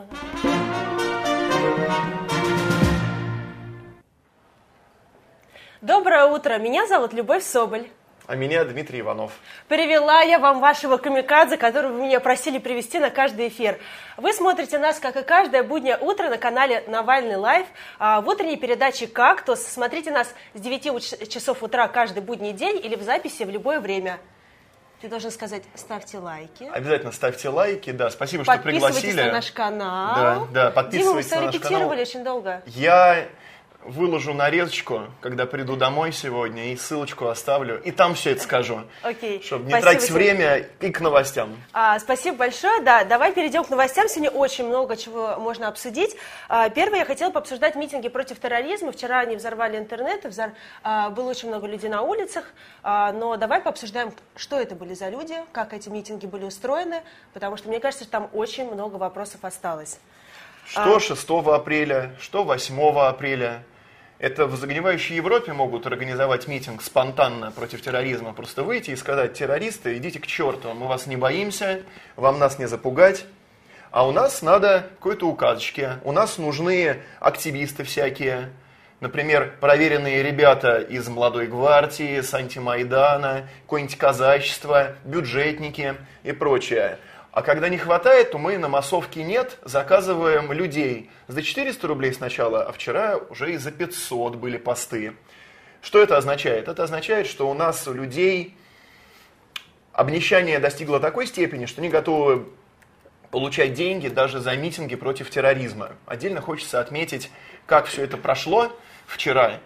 звонок. Доброе утро, меня зовут Любовь Соболь. А меня Дмитрий Иванов. Привела я вам вашего камикадзе, которого вы меня просили привести на каждый эфир. Вы смотрите нас, как и каждое буднее утро на канале Навальный Лайв. А, в утренней передаче «Кактус». Смотрите нас с 9 часов утра каждый будний день или в записи в любое время. Ты должен сказать, ставьте лайки. Обязательно ставьте лайки, да. Спасибо, что пригласили. Подписывайтесь на наш канал. Да, да, подписывайтесь Дима, мы на наш репетировали канал. очень долго. Я выложу нарезочку, когда приду домой сегодня, и ссылочку оставлю, и там все это скажу. Окей. Чтобы не Спасибо тратить тебе. время и к новостям. А, спасибо большое. Да, давай перейдем к новостям. Сегодня очень много чего можно обсудить. А, первое, я хотела пообсуждать митинги против терроризма. Вчера они взорвали интернет, и взор- а, было очень много людей на улицах. А, но давай пообсуждаем, что это были за люди, как эти митинги были устроены, потому что мне кажется, что там очень много вопросов осталось. Что А. 6 апреля, что 8 апреля. Это в загнивающей Европе могут организовать митинг спонтанно против терроризма. Просто выйти и сказать, террористы, идите к черту, мы вас не боимся, вам нас не запугать. А у нас надо какой-то указочки. У нас нужны активисты всякие. Например, проверенные ребята из Молодой гвардии, с антимайдана, какое-нибудь казачество, бюджетники и прочее. А когда не хватает, то мы на массовке нет, заказываем людей за 400 рублей сначала, а вчера уже и за 500 были посты. Что это означает? Это означает, что у нас у людей обнищание достигло такой степени, что они готовы получать деньги даже за митинги против терроризма. Отдельно хочется отметить, как все это прошло вчера.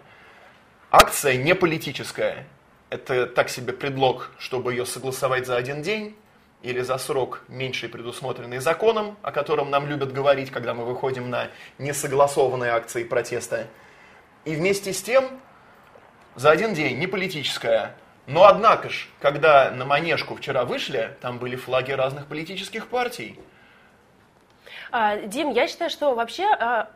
Акция не политическая. Это так себе предлог, чтобы ее согласовать за один день или за срок, меньший предусмотренный законом, о котором нам любят говорить, когда мы выходим на несогласованные акции протеста. И вместе с тем, за один день, не политическая. Но однако ж, когда на Манежку вчера вышли, там были флаги разных политических партий. А, Дим, я считаю, что вообще а,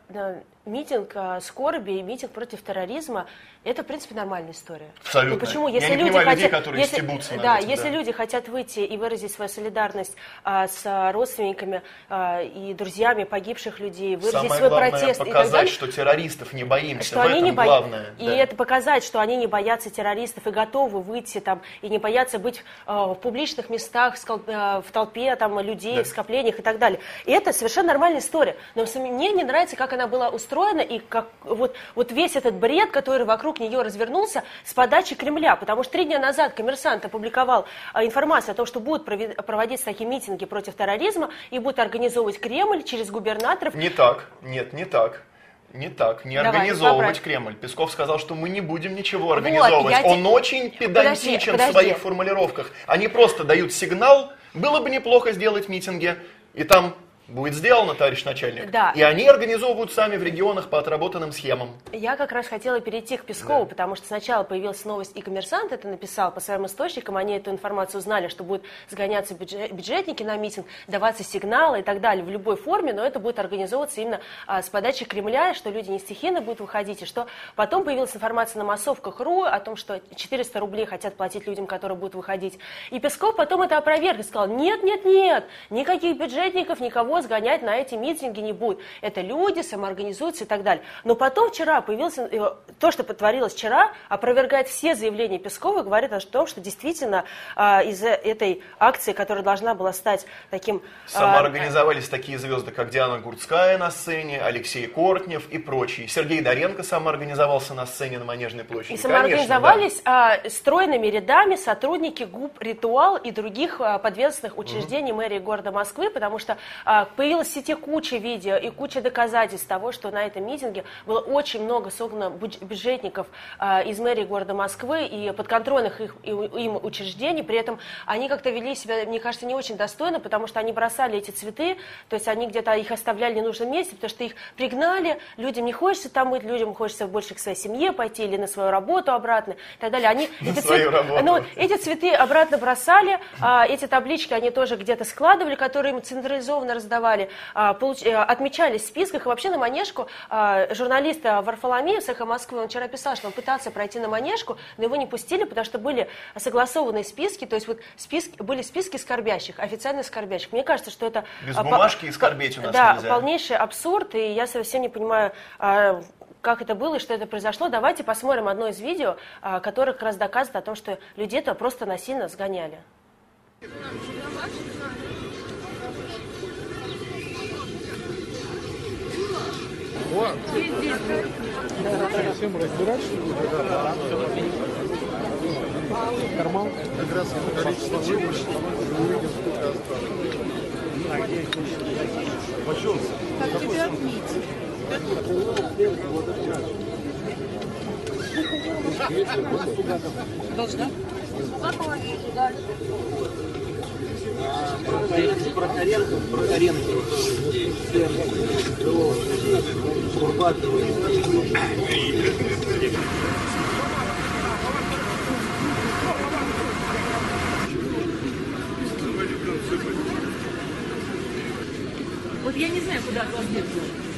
митинг а, скорби и митинг против терроризма это, в принципе, нормальная история. Абсолютно. Ну, почему? Я Если не люди понимаю хотят, людей, которые если, стебутся да, этим, если да. люди хотят выйти и выразить свою солидарность а, с а, родственниками а, и друзьями погибших людей, выразить Самое свой главное протест и так показать, далее, что террористов не боимся. что в они этом не боя- главное. И да. это показать, что они не боятся террористов и готовы выйти там и не боятся быть э, в публичных местах, в, в толпе там людей, Да. в скоплениях и так далее. И это совершенно нормальная история. Но мне не нравится, как она была устроена и как вот, вот весь этот бред, который вокруг нее развернулся с подачи Кремля. Потому что три дня назад коммерсант опубликовал э, информацию о том, что будут проводиться такие митинги против терроризма и будут организовывать Кремль через губернаторов. Не так. Нет, не так. Не так, не Давай, организовывать поправь. Кремль. Песков сказал, что мы не будем ничего организовывать. те- Он очень педантичен Подожди, в подожди. своих формулировках. Они просто дают сигнал, было бы неплохо сделать митинги, и там будет сделано, товарищ начальник. Да. И они организовывают сами в регионах по отработанным схемам. Я как раз хотела перейти к Пескову, Да. потому что сначала появилась новость, и коммерсант это написал по своим источникам, они эту информацию узнали, что будут сгоняться бюджет- бюджетники на митинг, даваться сигналы и так далее в любой форме, но это будет организовываться именно а, с подачи Кремля, что люди не стихийно будут выходить, и что потом появилась информация на массовках.ру о том, что 400 рублей хотят платить людям, которые будут выходить. И Песков потом это опроверг и сказал, нет, нет, нет, никаких бюджетников, никого сгонять на эти митинги не будет. Это люди самоорганизуются и так далее. Но потом вчера появился, э, то, что потворилось вчера, опровергает все заявления Пескова, говорит о том, что действительно а, из-за этой акции, которая должна была стать таким... а, Самоорганизовались такие звезды, как Диана Гурцкая на сцене, Алексей Кортнев и прочие. Сергей Доренко самоорганизовался на сцене на Манежной площади. И Конечно, самоорганизовались а, стройными рядами сотрудники ГУП «Ритуал» и других а, подведомственных учреждений мэрии города Москвы, потому что а, появилась в сети куча видео и куча доказательств того, что на этом митинге было очень много согнано бюдж- бюджетников а, из мэрии города Москвы и подконтрольных их, им учреждений. При этом они как-то вели себя, мне кажется, не очень достойно, потому что они бросали эти цветы, то есть они где-то их оставляли в ненужном месте, потому что их пригнали, людям не хочется там быть, людям хочется больше к своей семье пойти или на свою работу обратно и так далее. Они эти, работу. ну, эти цветы обратно бросали, а, эти таблички они тоже где-то складывали, которые им централизованно раздавали. Голосовали, а, получ... Э, отмечались в списках. И вообще на Манежку а, журналист Варфоломеев с «Эхо Москвы», он вчера писал, что он пытался пройти на Манежку, но его не пустили, потому что были согласованные списки, то есть вот списки, были списки скорбящих, официально скорбящих. Мне кажется, что это... Без бумажки и скорбеть у нас Да, нельзя. полнейший абсурд, и я совсем не понимаю, как это было и что это произошло. Давайте посмотрим одно из видео, которое как раз доказывает о том, что людей-то просто насильно сгоняли. Вот. Всем разбирать, что ли? Карман. Как раз количество выборщиков. Мы увидим, сколько осталось. Почем? Как тебя отметить? Должна? Прохоренко, Прохоренко, Курбатова. Вот я не знаю, куда от вас деться.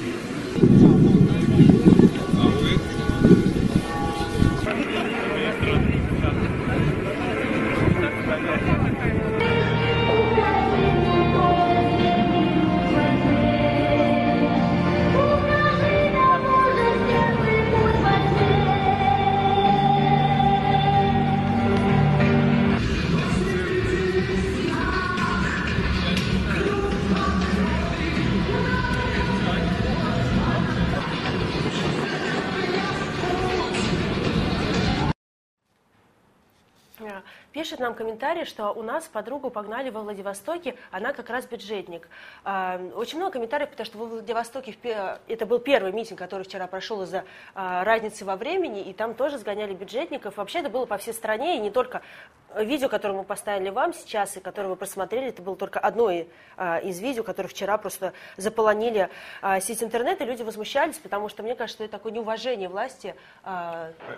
Пишет нам комментарий, что у нас подругу погнали во Владивостоке, она как раз бюджетник. А, очень много комментариев, потому что во Владивостоке это был первый митинг, который вчера прошел из-за а, разницы во времени, и там тоже сгоняли бюджетников. Вообще это было по всей стране, и не только видео, которое мы поставили вам сейчас, и которое вы просмотрели, это было только одно а, из видео, которое вчера просто заполонили сеть интернета, и люди возмущались, потому что мне кажется, это такое неуважение власти.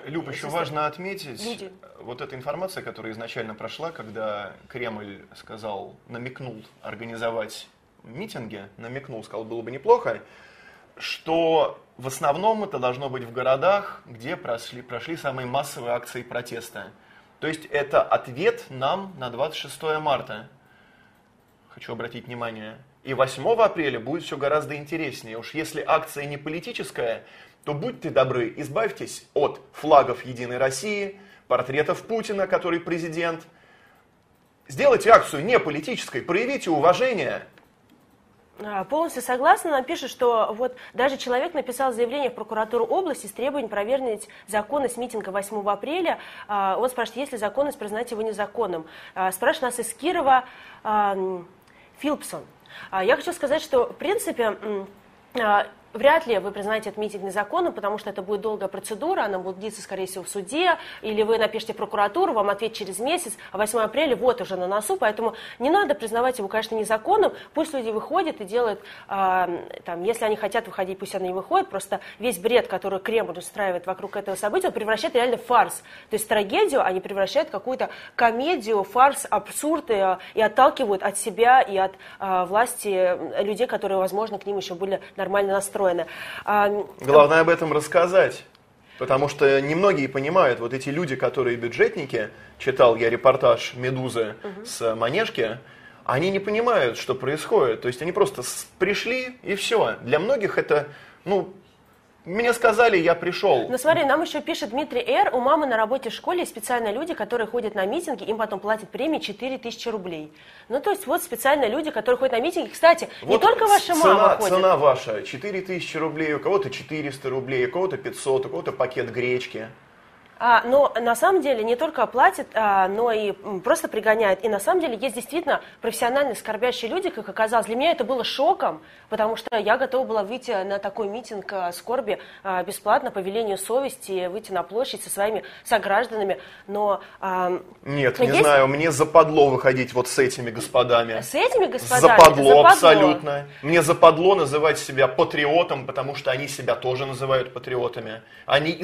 Люб, еще важно отметить, люди. вот эта информация, которая изначально изначально прошла, когда Кремль сказал, намекнул организовать митинги, намекнул, сказал, было бы неплохо, что в основном это должно быть в городах, где прошли, прошли самые массовые акции протеста. То есть это ответ нам на 26 марта. Хочу обратить внимание. И 8 апреля будет все гораздо интереснее. Уж если акция не политическая, то будьте добры, избавьтесь от флагов Единой России – портретов Путина, который президент. Сделайте акцию не политической, проявите уважение. А, полностью согласна. Нам пишет, что вот даже человек написал заявление в прокуратуру области с требованием проверить законность митинга 8 апреля. А, он спрашивает, есть ли законность признать его незаконным. А, спрашивает нас из Кирова Филпсон. Я хочу сказать, что в принципе Вряд ли вы признаете этот митинг незаконным, потому что это будет долгая процедура, она будет длиться, скорее всего, в суде, или вы напишите прокуратуру, вам ответ через месяц, а 8 апреля вот уже на носу, поэтому не надо признавать его, конечно, незаконным, пусть люди выходят и делают, э, там, если они хотят выходить, пусть они и выходят, просто весь бред, который Кремль устраивает вокруг этого события, он превращает реально в фарс, то есть трагедию они превращают в какую-то комедию, фарс, абсурд, и, э, и отталкивают от себя и от э, власти людей, которые, возможно, к ним еще были нормально настроены устроено. Главное об этом рассказать. Потому что немногие понимают, вот эти люди, которые бюджетники, читал я репортаж «Медузы» угу. с Манежки, они не понимают, что происходит. То есть они просто пришли и все. Для многих это, ну, мне сказали, я пришел. Ну смотри, нам еще пишет Дмитрий Р. У мамы на работе в школе специальные люди, которые ходят на митинги, им потом платят премии 4 тысячи рублей. Ну то есть вот специальные люди, которые ходят на митинги. Кстати, вот не только ваша цена, мама ходит. Цена ваша 4 тысячи рублей, у кого-то 400 рублей, у кого-то 500, у кого-то пакет гречки. А, но на самом деле не только платят, а, но и просто пригоняют. И на самом деле есть действительно профессиональные скорбящие люди, как оказалось. Для меня это было шоком, потому что я готова была выйти на такой митинг а, скорби бесплатно по велению совести, выйти на площадь со своими согражданами. Но нет, не есть... знаю, мне западло выходить вот с этими господами. С этими господами? Западло, западло абсолютно. Мне западло называть себя патриотом, потому что они себя тоже называют патриотами. Они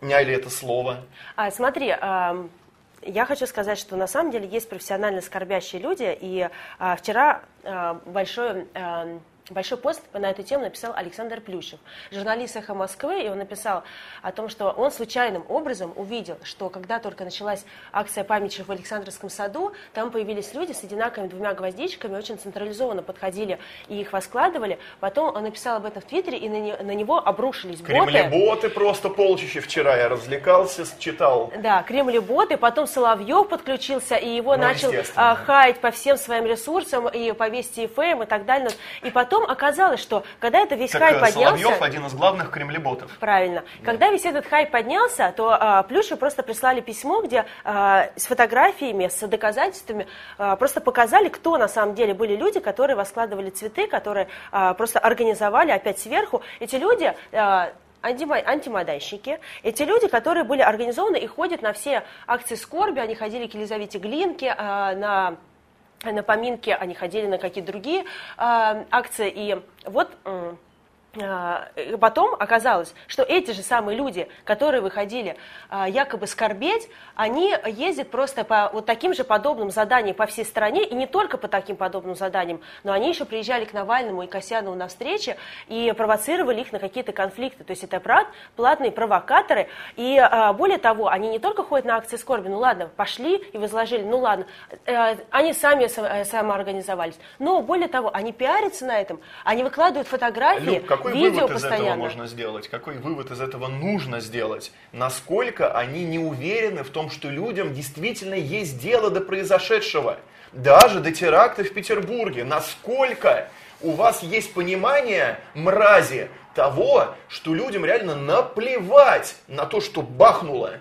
изговняли это слово. А, смотри, а, я хочу сказать, что на самом деле есть профессионально скорбящие люди, и а, вчера а, большой... А, Большой пост на эту тему написал Александр Плющев, журналист «Эхо Москвы», и он написал о том, что он случайным образом увидел, что когда только началась акция памяти в Александровском саду, там появились люди с одинаковыми двумя гвоздичками, очень централизованно подходили и их воскладывали. Потом он написал об этом в Твиттере, и на, не, на него обрушились боты. боты просто полчища. Вчера я развлекался, читал. Да, боты. Потом Соловьев подключился, и его ну, начал а, хаять по всем своим ресурсам, и по Вести ФМ, и так далее. И потом потом оказалось, что когда это весь так, хайп поднялся... Соловьев один из главных кремлеботов. Правильно. Да. Когда весь этот хайп поднялся, то а, Плюшу просто прислали письмо, где а, с фотографиями, с доказательствами а, просто показали, кто на самом деле были люди, которые воскладывали цветы, которые а, просто организовали опять сверху. Эти люди... А, антимодайщики. Эти люди, которые были организованы и ходят на все акции скорби, они ходили к Елизавете Глинке, а, на на поминки, они ходили на какие-то другие э, акции. И вот э, потом оказалось, что эти же самые люди, которые выходили а, якобы скорбеть, они ездят просто по вот таким же подобным заданиям по всей стране, и не только по таким подобным заданиям, но они еще приезжали к Навальному и Касьянову на встречи и провоцировали их на какие-то конфликты. То есть это платные провокаторы. И а, более того, они не только ходят на акции скорби, ну ладно, пошли и возложили, ну ладно, э, они сами э, самоорганизовались. Но более того, они пиарятся на этом, они выкладывают фотографии, Люб, какой видео вывод постоянно. из этого можно сделать? Какой вывод из этого нужно сделать? Насколько они не уверены в том, что людям действительно есть дело до произошедшего? Даже до теракта в Петербурге. Насколько у вас есть понимание, мрази, того, что людям реально наплевать на то, что бахнуло?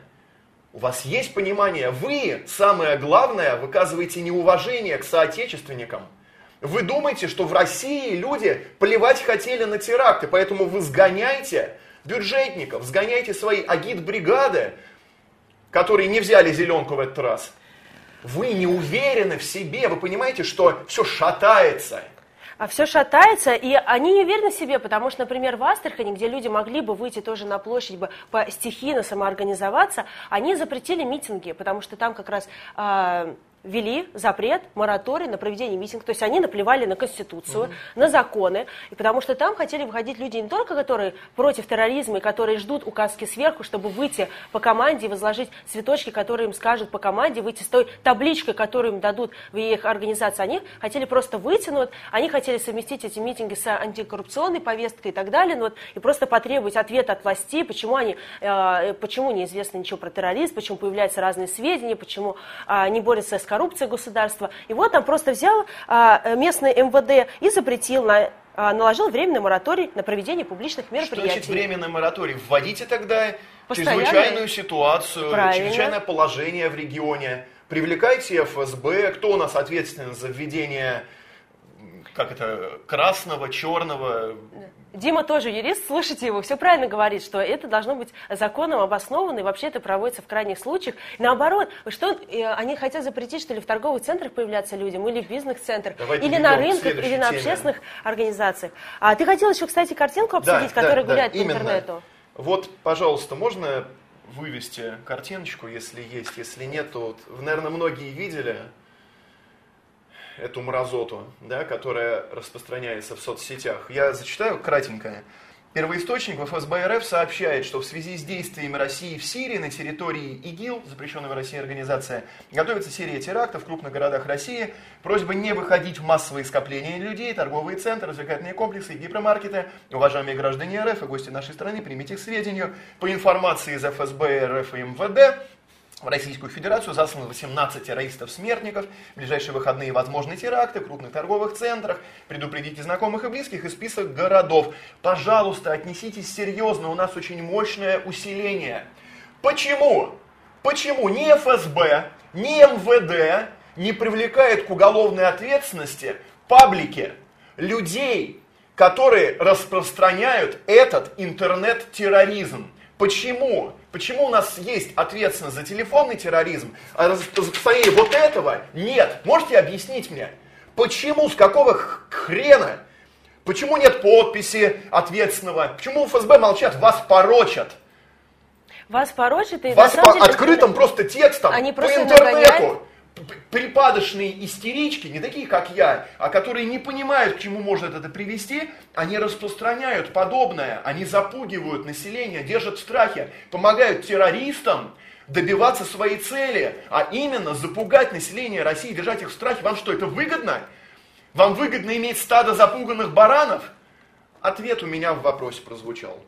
У вас есть понимание, вы, самое главное, выказываете неуважение к соотечественникам – вы думаете, что в России люди плевать хотели на теракты, поэтому вы сгоняйте бюджетников, сгоняйте свои агит-бригады, которые не взяли зеленку в этот раз. Вы не уверены в себе, вы понимаете, что все шатается. А все шатается, и они не уверены в себе, потому что, например, в Астрахани, где люди могли бы выйти тоже на площадь, бы по стихийно самоорганизоваться, они запретили митинги, потому что там как раз э, ввели запрет, мораторий на проведение митингов. То есть они наплевали на Конституцию, угу. на законы, и потому что там хотели выходить люди не только, которые против терроризма и которые ждут указки сверху, чтобы выйти по команде и возложить цветочки, которые им скажут по команде, выйти с той табличкой, которую им дадут в их организации. Они хотели просто выйти, ну, вот, они хотели совместить эти митинги с антикоррупционной повесткой и так далее, ну, вот, и просто потребовать ответа от властей, почему, они, э, почему неизвестно ничего про терроризм, почему появляются разные сведения, почему э, не борются с коррупцией коррупция государства. И вот он просто взял а, местный МВД и запретил на а, наложил временный мораторий на проведение публичных мероприятий. Что значит временный мораторий? Вводите тогда Постоянно. чрезвычайную ситуацию, Правильно. чрезвычайное положение в регионе. Привлекайте ФСБ, кто у нас ответственен за введение как это, красного, черного. Дима тоже юрист, слушайте его, все правильно говорит, что это должно быть законом обоснованно, и вообще это проводится в крайних случаях. Наоборот, что э, они хотят запретить, что ли, в торговых центрах появляться людям, или в бизнес-центрах, или на рынках, или на общественных организациях. А ты хотел еще, кстати, картинку обсудить, да, которая да, гуляет да, по именно. интернету? Вот, пожалуйста, можно вывести картиночку, если есть, если нет, то, вот, наверное, многие видели, эту мразоту, да, которая распространяется в соцсетях. Я зачитаю кратенько. Первоисточник в ФСБ РФ сообщает, что в связи с действиями России в Сирии на территории ИГИЛ, запрещенная в России организация, готовится серия терактов в крупных городах России. Просьба не выходить в массовые скопления людей, торговые центры, развлекательные комплексы и гипермаркеты. Уважаемые граждане РФ и гости нашей страны, примите к сведению. По информации из ФСБ РФ и МВД, в Российскую Федерацию заслано 18 террористов-смертников. Ближайшие выходные возможны теракты в крупных торговых центрах. Предупредите знакомых и близких и список городов. Пожалуйста, отнеситесь серьезно, у нас очень мощное усиление. Почему? Почему ни ФСБ, ни МВД не привлекает к уголовной ответственности паблики людей, которые распространяют этот интернет-терроризм? Почему? Почему у нас есть ответственность за телефонный терроризм, а за распространение вот этого нет? Можете объяснить мне? Почему, с какого хрена? Почему нет подписи ответственного? Почему ФСБ молчат? Вас порочат. Вас порочат и Вас по деле... открытым просто текстом Они по просто интернету. нагоняют. Припадочные истерички, не такие, как я, а которые не понимают, к чему может это привести, они распространяют подобное, они запугивают население, держат в страхе, помогают террористам добиваться своей цели, а именно запугать население России, держать их в страхе. Вам что, это выгодно? Вам выгодно иметь стадо запуганных баранов? Ответ у меня в вопросе прозвучал.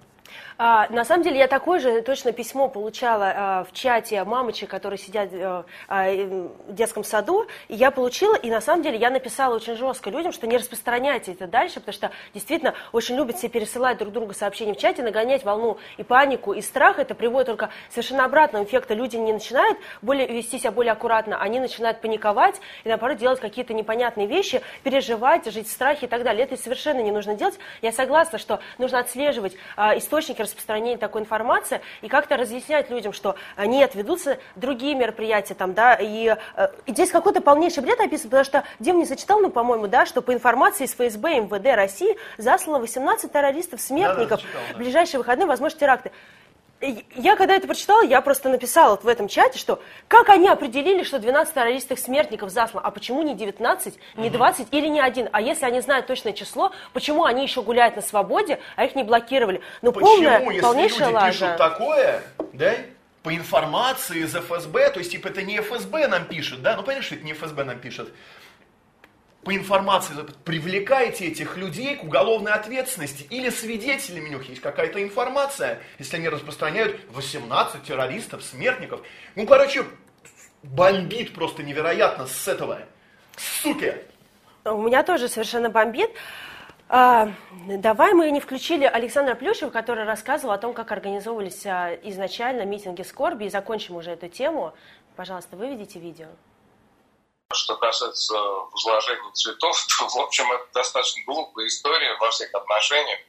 А, на самом деле я такое же точно письмо получала а, в чате мамочек, которые сидят э, а, в детском саду, и я получила, и на самом деле я написала очень жестко людям, что не распространяйте это дальше, потому что действительно очень любят все пересылать друг другу сообщения в чате, нагонять волну и панику, и страх, это приводит только совершенно обратному эффекту. Люди не начинают более, вести себя более аккуратно, они начинают паниковать и наоборот делать какие-то непонятные вещи, переживать, жить в страхе и так далее. Это совершенно не нужно делать. Я согласна, что нужно отслеживать а, источники распространения такой информации и как-то разъяснять людям, что нет, ведутся другие мероприятия там, да, и, э, и здесь какой-то полнейший бред описан, потому что Дим не зачитал, ну, по-моему, да, что по информации из ФСБ и МВД России заслано 18 террористов-смертников. читал, да. В ближайшие выходные, возможно, теракты. Я когда это прочитала, я просто написала вот в этом чате, что как они определили, что 12 террористов-смертников заслано, а почему не 19, не 20 или не один? А если они знают точное число, почему они еще гуляют на свободе, а их не блокировали? Ну, полная, Почему, если полнейшая люди лажа. пишут такое, да, по информации из ФСБ, то есть, типа, это не ФСБ нам пишет, да, ну, понятно, что это не ФСБ нам пишет, по информации привлекайте этих людей к уголовной ответственности или свидетелями у них есть какая-то информация, если они распространяют 18 террористов, смертников. Ну, короче, бомбит просто невероятно с этого. Суки! У меня тоже совершенно бомбит. А, давай мы не включили Александра Плюшева, который рассказывал о том, как организовывались а, изначально митинги скорби, и закончим уже эту тему. Пожалуйста, выведите видео. Что касается возложения цветов, то, в общем, это достаточно глупая история во всех отношениях,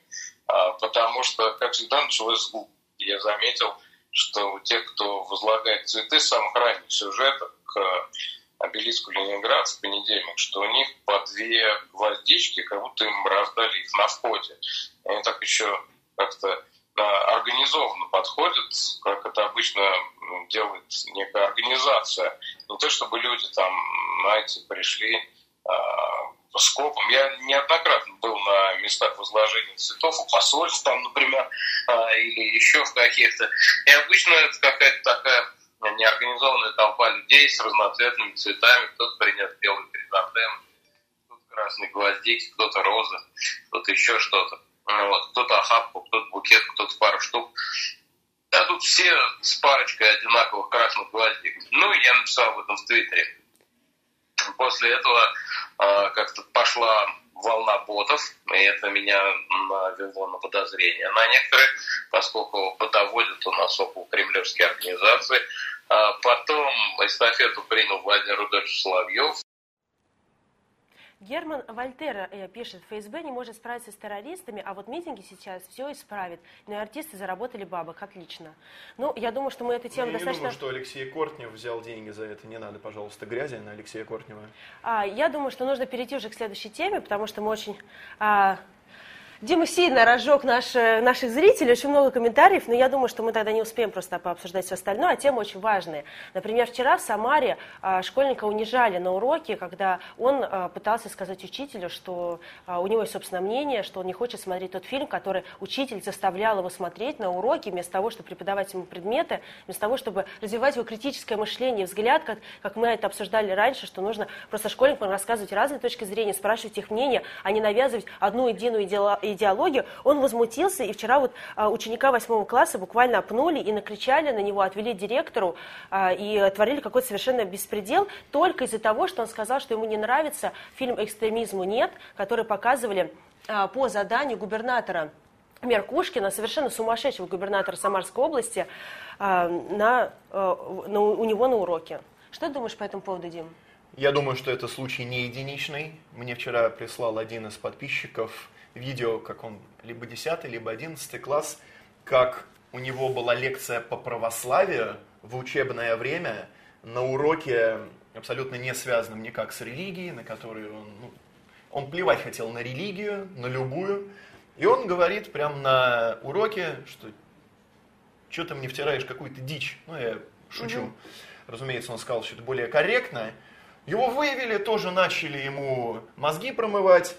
а, потому что, как всегда, началось с глупости. Я заметил, что у тех, кто возлагает цветы с самых ранних сюжетов к обелиску Ленинград в понедельник, что у них по две гвоздички, как будто им раздали их на входе. Они так еще как-то а, организованно подходят, как это обычно м, делает некая организация. Не то, чтобы люди там, знаете, пришли а, скопом. Я неоднократно был на местах возложения цветов, у посольств там, например, а, или еще в каких-то. И обычно это какая-то такая неорганизованная толпа людей с разноцветными цветами. Кто-то принес белый хризантем, кто-то красный гвоздик, кто-то розы, кто-то еще что-то. Ну Вот. Кто-то охапку, кто-то букет, кто-то пару штук. А тут все с парочкой одинаковых красных гвоздик. Ну, я написал об этом в Твиттере. После этого э, как-то пошла волна ботов, и это меня навело на подозрения на некоторые, поскольку ботоводят у нас около кремлевские организации. А потом эстафету принял Владимир Рудольфович Соловьев, Герман Вольтера э, пишет, ФСБ не может справиться с террористами, а вот митинги сейчас все исправит. Ну и артисты заработали бабок, отлично. Ну, я думаю, что мы эту тему Я достаточно... думаю, что Алексей Кортнев взял деньги за это. Не надо, пожалуйста, грязи на Алексея Кортнева. А, я думаю, что нужно перейти уже к следующей теме, потому что мы очень... А, Дима сильно разжег наш, э, наших зрителей, очень много комментариев, но я думаю, что мы тогда не успеем просто пообсуждать все остальное, а тема очень важная. Например, вчера в Самаре а, школьника унижали на уроке, когда он а, пытался сказать учителю, что а, у него есть собственное мнение, что он не хочет смотреть тот фильм, который учитель заставлял его смотреть на уроке, вместо того, чтобы преподавать ему предметы, вместо того, чтобы развивать его критическое мышление, взгляд, как, как мы это обсуждали раньше, что нужно просто школьникам рассказывать разные точки зрения, спрашивать их мнение, а не навязывать одну единую идеологию идеологию, он возмутился, и вчера вот а, ученика восьмого класса буквально опнули и накричали на него, отвели директору а, и творили какой-то совершенно беспредел только из-за того, что он сказал, что ему не нравится фильм «Экстремизму нет», который показывали а, по заданию губернатора Меркушкина, совершенно сумасшедшего губернатора Самарской области, на, на- у него на уроке. Что ты думаешь по этому поводу, Дим? Я думаю, что это случай не единичный. Мне вчера прислал один из подписчиков видео, как он либо 10 либо 11 класс, как у него была лекция по православию в учебное время на уроке, абсолютно не связанном никак с религией, на который он, ну, он плевать хотел на религию, на любую. И он говорит прямо на уроке, что что ты мне втираешь какую-то дичь? Ну, я шучу. Разумеется, он сказал, что это более корректно. Его выявили, тоже начали ему мозги промывать.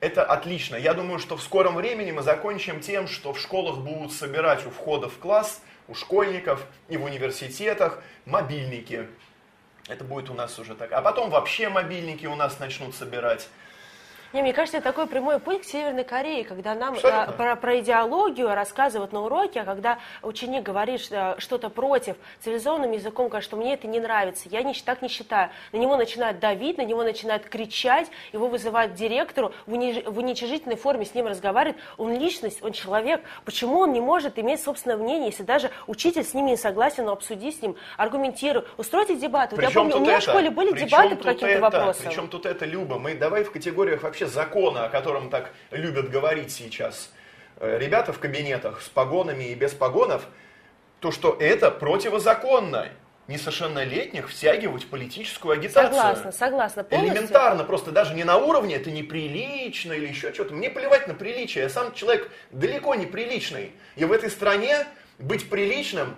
Это отлично. Я думаю, что в скором времени мы закончим тем, что в школах будут собирать у входа в класс, у школьников и в университетах мобильники. Это будет у нас уже так. А потом вообще мобильники у нас начнут собирать. Не, мне кажется, это такой прямой путь к Северной Корее, когда нам а, про, про идеологию рассказывают на уроке, а когда ученик говорит что- что-то против цивилизованным языком, говорит, что мне это не нравится, я не, так не считаю. На него начинают давить, на него начинают кричать, его вызывают к директору, в, униж- в уничижительной форме с ним разговаривает. Он личность, он человек. Почему он не может иметь собственное мнение, если даже учитель с ними не согласен, но обсуди с ним, аргументируй, устройте дебаты. Вот я помню, у меня это? в школе были Причем дебаты по каким-то вопросам. Причем тут это, Люба, мы давай в категориях вообще закона, о котором так любят говорить сейчас э, ребята в кабинетах с погонами и без погонов, то, что это противозаконно несовершеннолетних втягивать в политическую агитацию. Согласна, согласна. Полностью. Элементарно, просто даже не на уровне, это неприлично или еще что-то. Мне плевать на приличие, я сам человек далеко не приличный. И в этой стране быть приличным,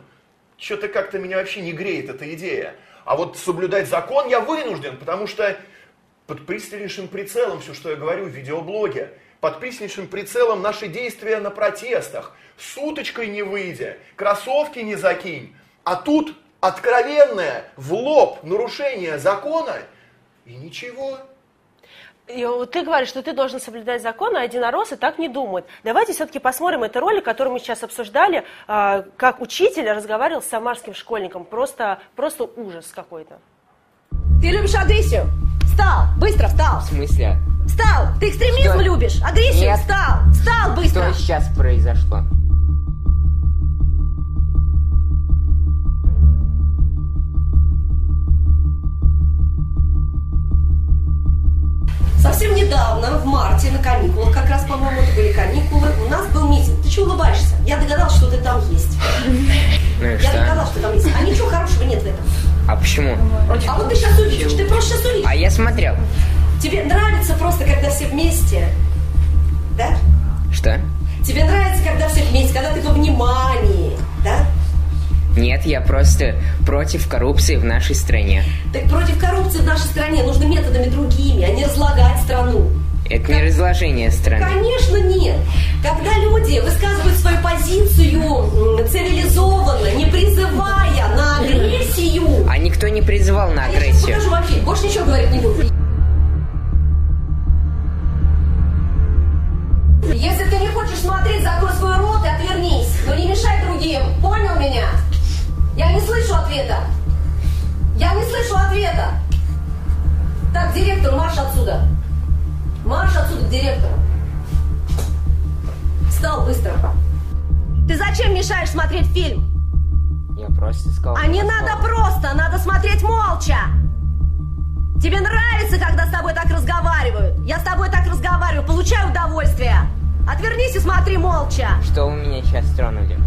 что-то как-то меня вообще не греет эта идея. А вот соблюдать закон я вынужден, потому что под пристальнейшим прицелом все, что я говорю в видеоблоге, под пристальнейшим прицелом наши действия на протестах, суточкой не выйдя, кроссовки не закинь, а тут откровенное в лоб нарушение закона и ничего. И вот ты говоришь, что ты должен соблюдать закон, а единороссы так не думают. Давайте все-таки посмотрим этот ролик, который мы сейчас обсуждали, а, как учитель разговаривал с самарским школьником. Просто, просто ужас какой-то. Ты любишь агрессию? Встал! Быстро встал! В смысле? Встал! Ты экстремизм Что? любишь? Агрессию? Нет. Встал! Встал быстро! Что сейчас произошло? Совсем недавно, в марте, на каникулах, как раз, по-моему, это были каникулы, у нас был митинг. Ты чего улыбаешься? Я догадалась, что ты там есть. Ну Я что? догадалась, что там есть. А ничего хорошего нет в этом. А почему? А вот ты сейчас увидишь, ты просто сейчас увидишь. А я смотрел. Тебе нравится просто, когда все вместе? Да? Что? Тебе нравится, когда все вместе, когда ты во внимании? Да? Нет, я просто против коррупции в нашей стране. Так против коррупции в нашей стране нужно методами другими, а не разлагать страну. Это не разложение страны. Конечно, нет. Когда люди высказывают свою позицию цивилизованно, не призывая на агрессию, А никто не призывал на а я агрессию. покажу вам фильм, больше ничего говорить не буду. Если ты не хочешь смотреть, закрой свой рот и отвернись, но не мешай другим. Понял меня? Я не слышу ответа. Я не слышу ответа. Так, директор, марш отсюда. Марш отсюда к директору. Встал быстро. Ты зачем мешаешь смотреть фильм? Я просто сказал. А не надо просто, надо смотреть молча. Тебе нравится, когда с тобой так разговаривают? Я с тобой так разговариваю, получаю удовольствие. Отвернись и смотри молча. Что вы меня сейчас тронули?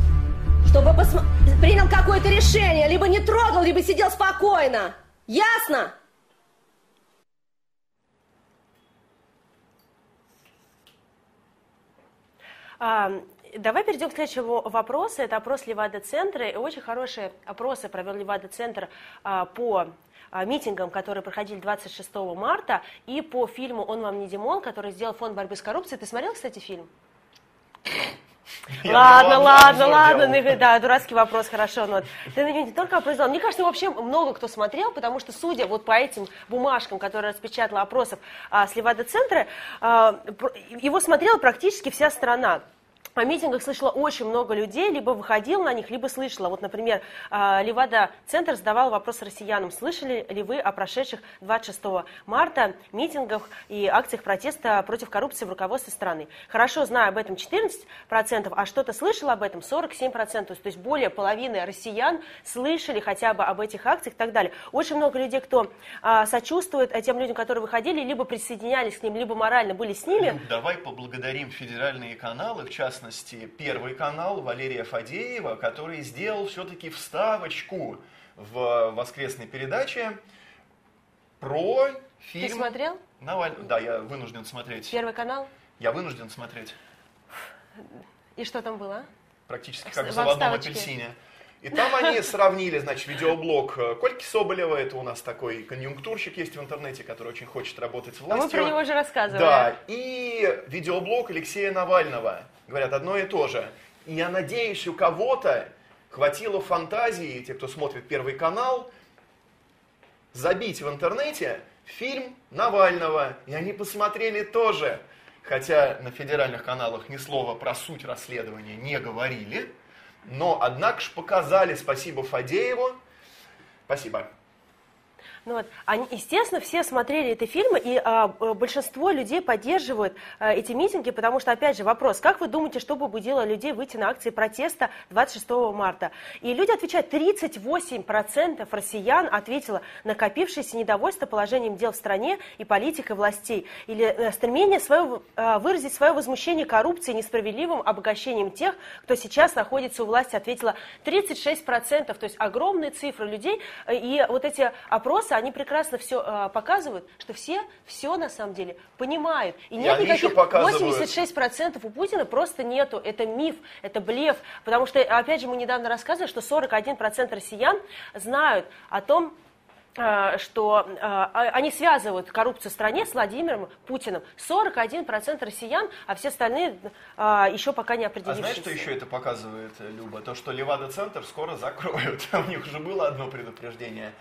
Чтобы посма- принял какое-то решение, либо не трогал, либо сидел спокойно. Ясно? А, Давай перейдем к следующему вопросу. Это опрос Левада-центра. И Очень хорошие опросы провел Левада-центр а, по а, митингам, которые проходили 26 марта, и по фильму «Он вам не Димон», который сделал фонд борьбы с коррупцией. Ты смотрел, кстати, фильм? Ладно, ладно, ладно, ну, да, дурацкий вопрос, хорошо, но ты на него не только опрос. Мне кажется, вообще много кто смотрел, потому что, судя вот по этим бумажкам, которые распечатала опросов а, с Левада-центра, а, его смотрела практически вся страна. О митингах слышала очень много людей, либо выходил на них, либо слышала. Вот, например, а, Левада-центр задавал вопрос россиянам, слышали ли вы о прошедших 26 марта митингах и акциях протеста против коррупции в руководстве страны. Хорошо знаю об этом 14%, а что-то слышал об этом 47%. То есть более половины россиян слышали хотя бы об этих акциях и так далее. Очень много людей, кто а, сочувствует тем людям, которые выходили, либо присоединялись к ним, либо морально были с ними. Давай поблагодарим федеральные каналы, в частности, Первый канал Валерия Фадеева, который сделал все-таки вставочку в воскресной передаче про фильм... Ты смотрел? Наваль- Да, я вынужден смотреть. Первый канал? Я вынужден смотреть. И что там было? практически как в В заводном апельсине. И там они сравнили, значит, видеоблог э, Кольки Соболева, это у нас такой конъюнктурщик есть в интернете, который очень хочет работать с А мы властью. про него уже рассказывали. Да, и видеоблог Алексея Навального. Говорят, одно и то же. И я надеюсь, у кого-то хватило фантазии, те, кто смотрит Первый канал, забить в интернете фильм Навального. И они посмотрели тоже. Хотя на федеральных каналах ни слова про суть расследования не говорили. Но, однако ж, показали, спасибо Фадееву. Спасибо. Ну вот, они, естественно, все смотрели эти фильмы, и а, большинство людей поддерживают а, эти митинги, потому что, опять же, вопрос, как вы думаете, что побудило людей выйти на акции протеста 26 марта? И люди отвечают, 38% россиян ответило накопившееся недовольство положением дел в стране и политикой властей, или э, стремление свое, э, выразить свое возмущение коррупцией несправедливым обогащением тех, кто сейчас находится у власти, ответило 36%, то есть огромные цифры людей, э, и вот эти опросы, они прекрасно все показывают, что все все на самом деле понимают. И нет они еще никаких показывают- 86% у Путина просто нету. Это миф, это блеф. Потому что, опять же, мы недавно рассказывали, что 41% россиян знают о том, а, что а, а, они связывают коррупцию в стране с Владимиром Путиным. 41% россиян, а все остальные а, еще пока не А определившиеся. знаешь, что еще это показывает, э, Люба? То, что Левада-центр скоро закроют. У них уже было одно предупреждение.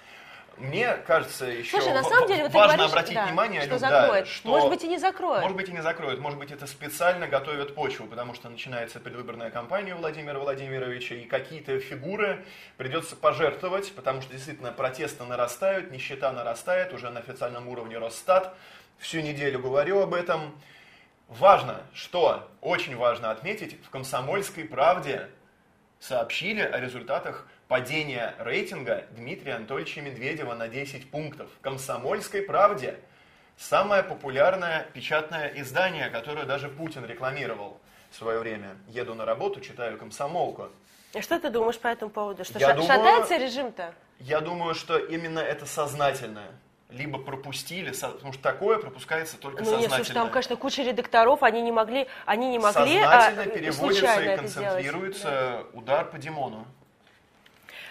Мне кажется, еще Слушай, на самом деле, вот важно говоришь, обратить да, внимание, что да, что- Может быть, и не закроет. Может быть, и не закроют. Может быть, это специально готовят почву, потому что начинается предвыборная кампания у Владимира Владимировича, и какие-то фигуры придется пожертвовать, потому что действительно протесты нарастают, нищета нарастает, уже на официальном уровне Росстат. Всю неделю говорю об этом. Важно, что, очень важно отметить, в «Комсомольской правде» сообщили о результатах падения рейтинга Дмитрия Анатольевича Медведева на 10 пунктов. «Комсомольской правде» самое популярное печатное издание, которое даже Путин рекламировал в свое время. Еду на работу, читаю «Комсомолку». И Что ты думаешь по этому поводу? Что ша- думаю- шатается режим-то? Я думаю, что именно это сознательное. Либо пропустили, потому что такое пропускается только Ну нет, сознательно. слушай, там, конечно, куча редакторов, они не могли, они не могли а, Сознательно переводится случайно и это сделать. концентрируется удар по Димону.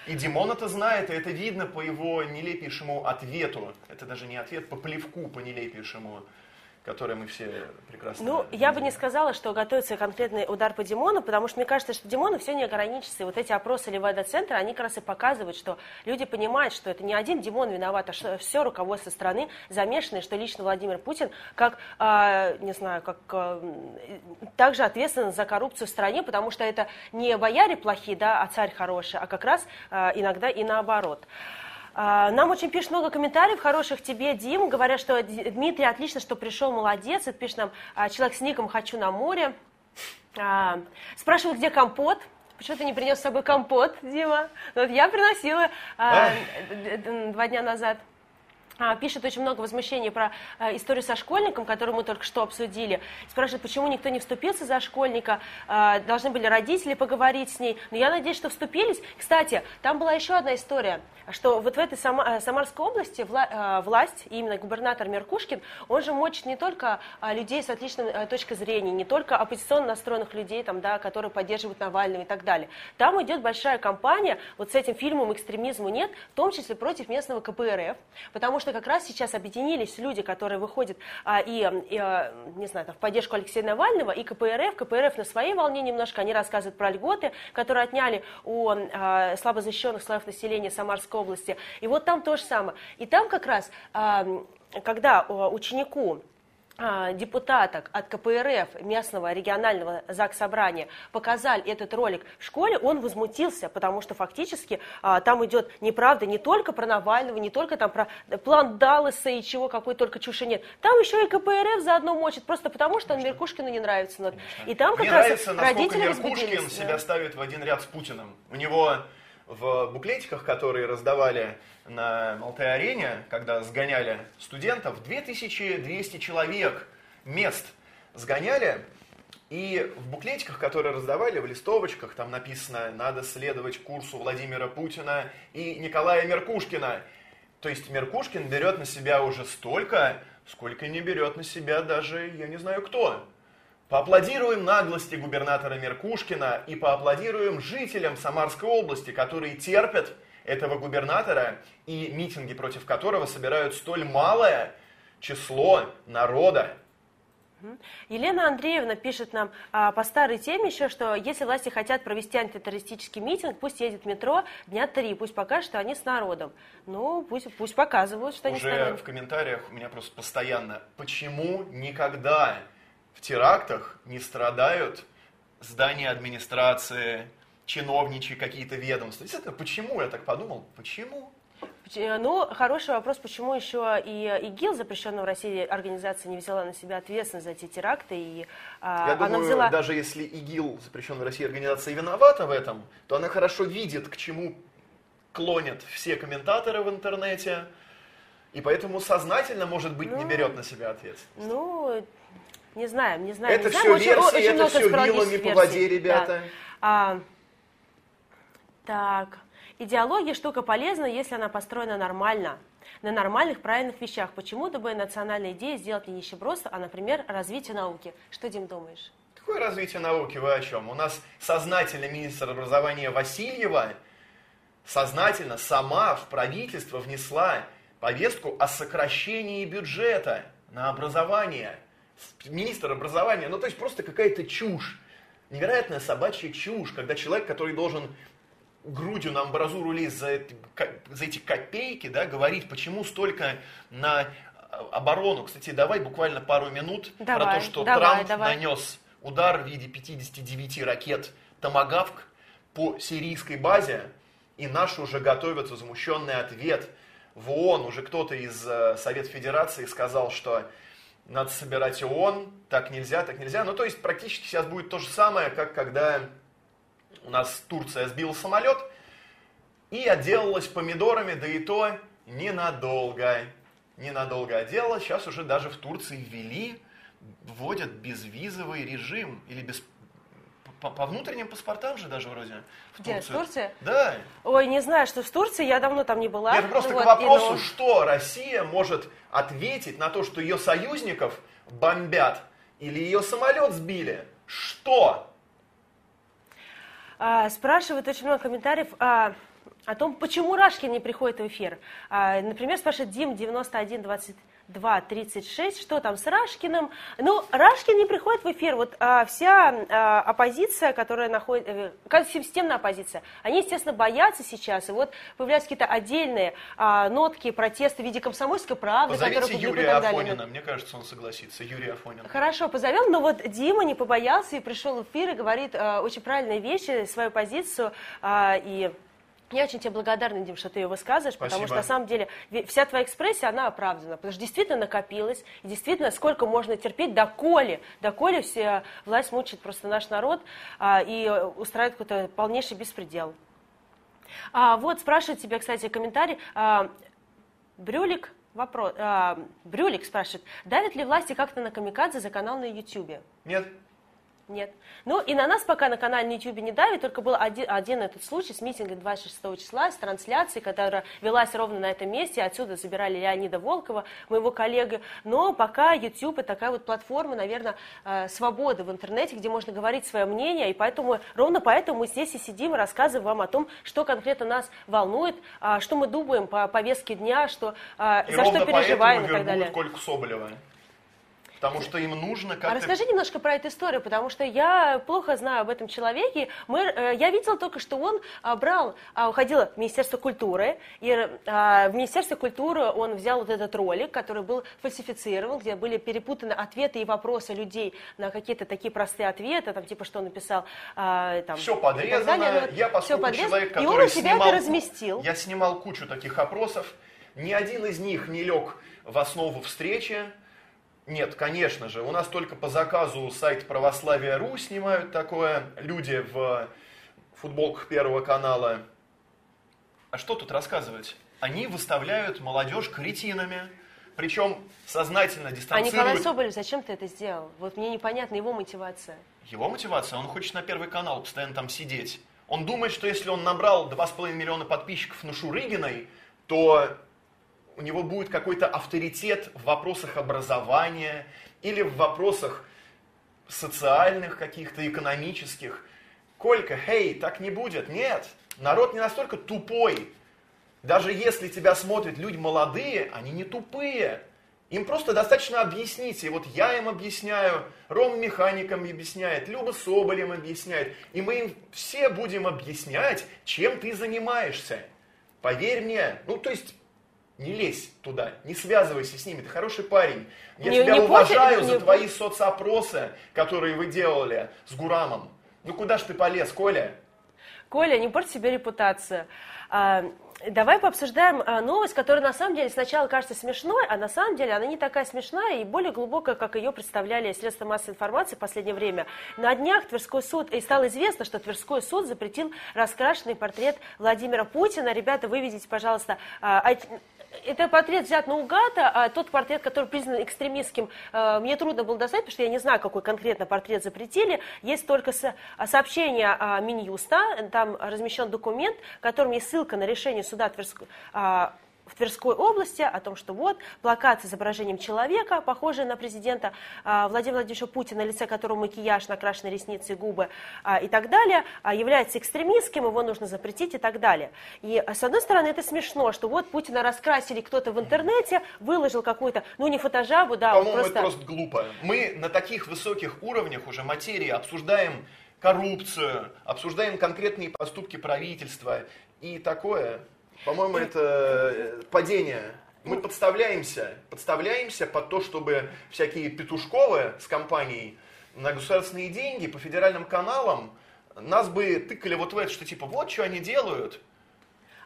И Димон это знает, и это видно по его нелепейшему ответу. Это даже не ответ, по плевку, по нелепейшему, который мы все прекрасно Ну, я бы не сказала, что готовится конкретный удар по Димону, потому что мне кажется, что Димону все не ограничится. И вот эти опросы Левада-центра, они как раз и показывают, что люди понимают, что это не один Димон виноват, а что все руководство страны замешано, и что лично Владимир Путин, как, а, не знаю, как м, также ответственен за коррупцию в стране, потому что это не бояре плохие, да, а царь хороший, а как раз а, иногда и наоборот. А, Нам очень пишут много комментариев хороших тебе, Дим. Говорят, что Дмитрий отлично, что пришел, молодец. Это пишет нам а, человек с ником «Хочу на море». А, Спрашивают, где компот. Почему ты не принес с собой компот, Дима? Вот я приносила а, два дня назад. А, Пишет очень много возмущений про а, историю со школьником, которую мы только что обсудили. Спрашивает, почему никто не вступился за школьника, а, должны были родители поговорить с ней. Но я надеюсь, что вступились. Кстати, там была еще одна история, что вот в этой э, Самарской области вла- э, власть, именно губернатор Меркушкин, он же мочит не только людей с отличной э, точкой зрения, не только оппозиционно настроенных людей, там, да, которые поддерживают Навального и так далее. Там идет большая кампания, вот с этим фильмом «Экстремизму нет», в том числе против местного КПРФ, потому что как раз сейчас объединились люди, которые выходят а, и, и, а, не знаю, там, в поддержку Алексея Навального, и КПРФ. КПРФ на своей волне немножко, они рассказывают про льготы, которые отняли у а, слабозащищенных слоев населения Самарской области. И вот там то же самое. И там как раз, а, когда а, ученику депутаток от КПРФ местного регионального ЗАГС Собрания показали этот ролик в школе, он возмутился, потому что фактически а, там идет неправда не только про Навального, не только там про план Далласа и чего, какой только чуши нет. Там еще и КПРФ заодно мочит, просто потому что он Меркушкину не нравится. Вот. И там как Мне раз нравится, насколько родители Меркушкин себя ставит в один ряд с Путиным. У него в буклетиках, которые раздавали на Алтай-арене, когда сгоняли студентов, 2200 человек мест сгоняли, и в буклетиках, которые раздавали, в листовочках, там написано «Надо следовать курсу Владимира Путина и Николая Меркушкина». То есть Меркушкин берет на себя уже столько, сколько не берет на себя даже, я не знаю кто. Поаплодируем наглости губернатора Меркушкина и поаплодируем жителям Самарской области, которые терпят этого губернатора и митинги против которого собирают столь малое число народа. Елена Андреевна пишет нам а, по старой теме еще, что если власти хотят провести антитеррористический митинг, пусть едет метро дня три, пусть покажут, что они с народом. Ну, пусть, пусть показывают, что они с Уже народом. в комментариях у меня просто постоянно, почему никогда в терактах не страдают здания администрации, чиновничьи какие-то ведомства. Действительно, почему? Я так подумал, почему? Э, Ну, хороший вопрос, почему еще и ИГИЛ, запрещенная в России организация, не взяла на себя ответственность за эти теракты, и а, Я она думаю, взяла... даже если ИГИЛ, запрещенная в России организация, виновата в этом, то она хорошо видит, к чему клонят все комментаторы в интернете, и поэтому сознательно, может быть, не Ну, берет на себя ответственность. Ну, не знаем, не знаем. Это не все знаем. Очень- версии, очень это много все вилами по воде, ребята. да. А, так, идеология штука полезна, если она построена нормально, на нормальных, правильных вещах. Почему-то бы национальная идея сделать не нищебродство, а, например, развитие науки. Что, Дим, думаешь? Какое развитие науки, вы о чем? У нас сознательно министр образования Васильева сознательно сама в правительство внесла повестку о сокращении бюджета на образование. Министр образования, ну то есть просто какая-то чушь. Невероятная собачья чушь, когда человек, который должен грудью на амбразуру лезть за, эти за эти копейки, да, говорит, почему столько на оборону. Кстати, давай буквально пару минут про Давай, то, что давай, Трамп давай. нанес удар в виде 59 ракет «Томагавк» по сирийской базе, и наши уже готовят возмущенный ответ. В ООН уже кто-то из э, Совет Федерации сказал, что надо собирать ООН, так нельзя, так нельзя. Ну, то есть практически сейчас будет то же самое, как когда у нас Турция сбила самолет и отделалась помидорами, да и то ненадолго. Ненадолго отделалась. Сейчас уже даже в Турции ввели, вводят безвизовый режим или без по, по внутренним паспортам же даже вроде. В Где, в Турции? Да. Ой, не знаю, что в Турции, я давно там не была. Нет, просто Ну к вот, и, вопросу, ну, что Россия может ответить на то, что ее союзников бомбят или ее самолет сбили. Что? А, спрашивают очень много комментариев а, о том, почему Рашкин не приходит в эфир. А, например, спрашивает Дим 912236, что там с Рашкиным. Ну, Рашкин не приходит в эфир. Вот а, вся а, оппозиция, которая находит, э, системная оппозиция, они, естественно, боятся сейчас. И вот появляются какие-то отдельные а, нотки протеста в виде комсомольской правды, Позовите Юрия. Афонина. Мне кажется, он согласится. Юрий Афонин. Хорошо, позовем, но вот Дима не побоялся и пришел в эфир и говорит э, очень правильные вещи, свою позицию. э, и я очень тебе благодарна, Дим, что ты ее высказываешь, потому Спасибо. что на самом деле вся твоя экспрессия, она оправдана, потому что действительно накопилось, и действительно сколько можно терпеть, доколе, доколе все, власть мучает просто наш народ а, и э, устраивает какой-то полнейший беспредел. А, вот спрашивает тебя, кстати, комментарий. а, Брюлик, вопрос, а, Брюлик спрашивает, давят ли власти как-то на камикадзе за канал на Ютьюбе? Нет? Нет. Ну и на нас пока на канале на YouTube не давит, только был один, один этот случай с митинга 26 числа, с трансляцией, которая велась ровно на этом месте, отсюда забирали Леонида Волкова, моего коллеги, но пока YouTube это такая вот платформа, наверное, э, свободы в интернете, где можно говорить свое мнение, и поэтому, ровно поэтому мы здесь и сидим и рассказываем вам о том, что конкретно нас волнует, а, что мы думаем по повестке дня, что, а, И за что переживаем и так далее. Кольку Соболева. Потому что им нужно А как-то... расскажи немножко про эту историю, потому что я плохо знаю об этом человеке. Мы, э, я видела только, что он а, брал, а, уходил в Министерство культуры, и а, в Министерстве культуры он взял вот этот ролик, который был фальсифицирован, где были перепутаны ответы и вопросы людей на какие-то такие простые ответы, там типа что написал. а, там, Все и подрезано. далее. Вот я, поскольку подрезано. человек, И который он у себя снимал, это разместил. Я снимал кучу таких опросов. Ни один из них не лег в основу встречи. Нет, конечно же. У нас только по заказу сайт Православия.ру снимают такое. Люди в футболках Первого канала. А что тут рассказывать? Они выставляют молодежь кретинами. Причем сознательно А дистанцируют... Николай Соболев, зачем ты это сделал? Вот мне непонятна его мотивация. Его мотивация, он хочет на Первый канал постоянно там сидеть. Он думает, что если он набрал 2,5 миллиона подписчиков на Шурыгиной, то у него будет какой-то авторитет в вопросах образования или в вопросах социальных каких-то, экономических. Колька, хей, так не будет. Нет, народ не настолько тупой. Даже если тебя смотрят люди молодые, они не тупые. Им просто достаточно объяснить. И вот я им объясняю, Ром механикам объясняет, Люба Соболем объясняет. И мы им все будем объяснять, чем ты занимаешься. Поверь мне. Ну, то есть, не лезь туда, не связывайся с ними, ты хороший парень. Я Не- тебя не уважаю пофиг, за не твои соцопросы, которые вы делали с Гурамом. Ну куда ж ты полез, Коля? Коля, не порть себе репутацию. А, давай пообсуждаем а, новость, которая на самом деле сначала кажется смешной, а на самом деле она не такая смешная и более глубокая, как ее представляли средства массовой информации в последнее время. На днях Тверской суд, и стало известно, что Тверской суд запретил раскрашенный портрет Владимира Путина. Ребята, выведите, пожалуйста, а, это портрет взят наугад, а тот портрет, который признан экстремистским, э, мне трудно было достать, потому что я не знаю, какой конкретно портрет запретили. Есть только со- сообщение Минюста, там размещен документ, в котором есть ссылка на решение суда Тверской, а, в Тверской области о том, что вот плакат с изображением человека, похожий на президента а, Владимира Владимировича Путина, на лице которого макияж, накрашены ресницы губы а, и так далее, а, является экстремистским, его нужно запретить и так далее. И с одной стороны это смешно, что вот Путина раскрасили кто-то в интернете, выложил какую-то, ну не фотожабу, да, По-моему, просто... это просто глупо. Мы на таких высоких уровнях уже материи обсуждаем коррупцию, обсуждаем конкретные поступки правительства и такое. По-моему, это э, падение. Мы подставляемся, подставляемся под то, чтобы всякие петушковые с компанией на государственные деньги по федеральным каналам нас бы тыкали вот в это, что типа вот что они делают.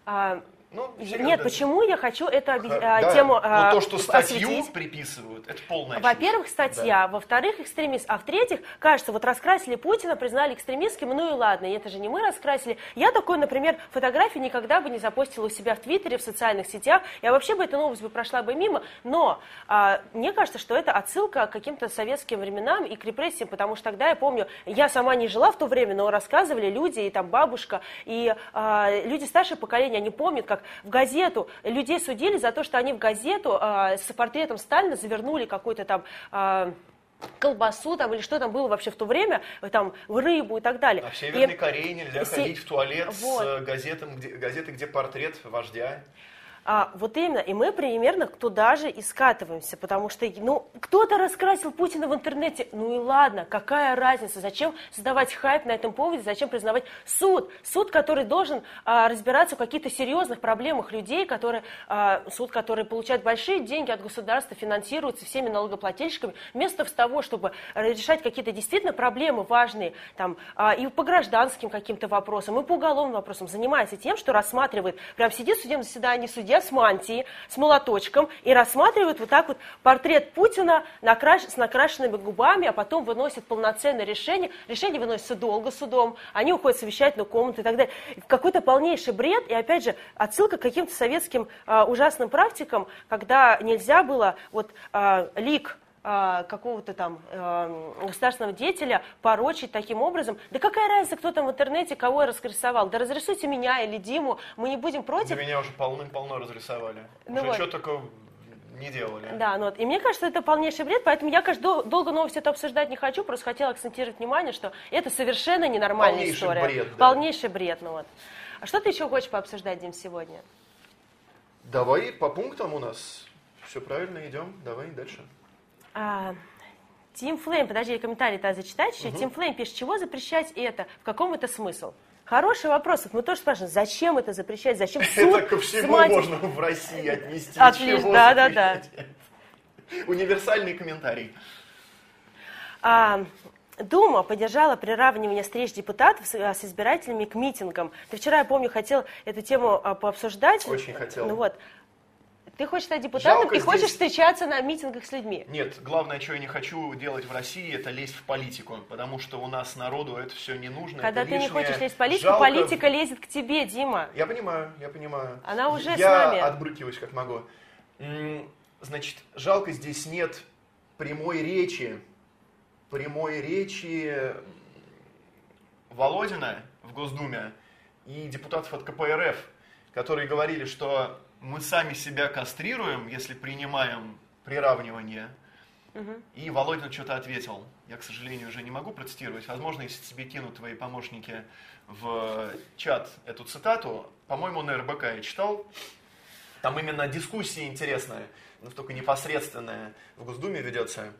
А, Ну, Нет, серьезно. почему я хочу эту Ха- а, да, тему но а, то, что статью осветить? приписывают, это полная. Во-первых, статья, во-вторых, экстремист, а в-третьих, кажется, вот раскрасили Путина, признали экстремистским, ну и ладно, это же не мы раскрасили. Я такой, например, фотографии никогда бы не запостила у себя в Твиттере, в социальных сетях, я вообще бы эта новость бы прошла бы мимо, но а, мне кажется, что это отсылка к каким-то советским временам и к репрессиям, потому что тогда я помню, я сама не жила в то время, но рассказывали люди, и там бабушка, и а, люди старшего поколения, они помнят, как в газету людей судили за то, что они в газету а, с портретом Сталина завернули какой-то там а, колбасу там или что там было вообще в то время, э, там в рыбу и так далее. А в Северной И- Корее нельзя Се- ходить в туалет Вот. с э, газетом, где, газетой, где портрет вождя. А, вот именно, и мы примерно туда же и скатываемся, потому что, ну, кто-то раскрасил Путина в интернете, ну и ладно, какая разница, зачем создавать хайп на этом поводе, зачем признавать суд, суд, который должен а, разбираться в каких-то серьезных проблемах людей, которые, а, суд, который получает большие деньги от государства, финансируется всеми налогоплательщиками, вместо того, чтобы решать какие-то действительно проблемы важные, там, а, и по гражданским каким-то вопросам, и по уголовным вопросам, занимается тем, что рассматривает, прям сидит в судебном заседании судья с мантией, с молоточком, и рассматривает вот так вот портрет Путина накраш- с накрашенными губами, а потом выносит полноценное решение. Решение выносится долго судом, они уходят в совещательную комнату и так далее. Какой-то полнейший бред, и опять же, отсылка к каким-то советским а, ужасным практикам, когда нельзя было вот а, лик какого-то там э, государственного деятеля порочить таким образом. Да какая разница, кто там в интернете кого я разрисовал? Да разрисуйте меня или Диму, мы не будем против. меня уже полным-полно разрисовали. Ну уже вот. что только не делали. Да, ну вот. И мне кажется, это полнейший бред, поэтому я, конечно, дол- долго новость это обсуждать не хочу, просто хотела акцентировать внимание, что это совершенно ненормальная Полнейший история. бред, да. Полнейший бред, ну вот. А что ты еще хочешь пообсуждать, Дим, сегодня? Давай по пунктам у нас. Все правильно, идем. Давай дальше. А, Тим Флейм, подожди, комментарий-то зачитать еще. Тим Флейм пишет, чего запрещать это? В каком это смысл? Хороший вопрос. Вот мы тоже спрашиваем, зачем это запрещать? Зачем суд Это ко всему мать- можно в России отнести. Отлично, да, да, да. Универсальный комментарий. А, Дума поддержала приравнивание встреч депутатов с, а, с избирателями к митингам. Ты вчера, я помню, хотел эту тему пообсуждать. Очень хотел. Ну вот. Ты хочешь стать депутатом Жалко и хочешь здесь- встречаться на митингах с людьми. Нет, главное, что я не хочу делать в России, это лезть в политику, потому что у нас народу это все не нужно. Когда ты не лишнее. хочешь лезть в политику, Жалко. политика лезет к тебе, Дима. Я понимаю, я понимаю. Она уже я с нами. отбрыкиваюсь как могу. Значит, жалко здесь нет прямой речи, прямой речи Володина в Госдуме и депутатов от КПРФ, которые говорили, что мы сами себя кастрируем, если принимаем приравнивание. И Володин что-то ответил. Я, к сожалению, уже не могу процитировать. Возможно, если тебе кинут твои помощники в чат эту цитату, по-моему, на РБК я читал, там именно дискуссия интересная, но только непосредственная в Госдуме ведется.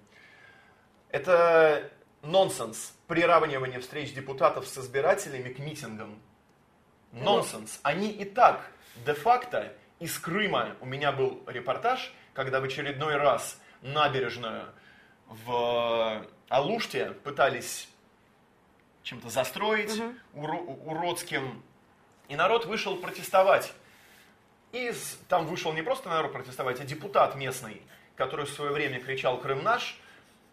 Это нонсенс, приравнивание встреч депутатов с избирателями к митингам. Нонсенс. Они и так де-факто из Крыма, у меня был репортаж, когда в очередной раз набережную в Алуште пытались чем-то застроить угу. уродским, и народ вышел протестовать. И там вышел не просто народ протестовать, а депутат местный, который в свое время кричал «Крым наш»,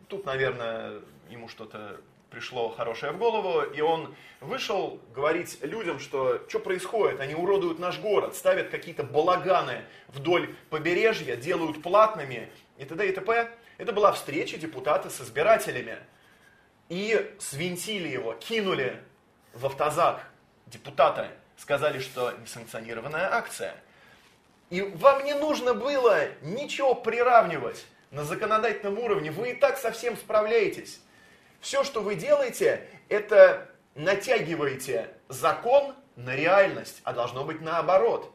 тут, наверное, ему что-то пришло хорошее в голову, и он вышел говорить людям, что что происходит, они уродуют наш город, ставят какие-то балаганы вдоль побережья, делают платными и т.д. и т.п. Это была встреча депутата с избирателями. И свинтили его, кинули в автозак депутата, сказали, что несанкционированная акция. И вам не нужно было ничего приравнивать на законодательном уровне, вы и так совсем справляетесь. Все, что вы делаете, это натягиваете закон на реальность, а должно быть наоборот.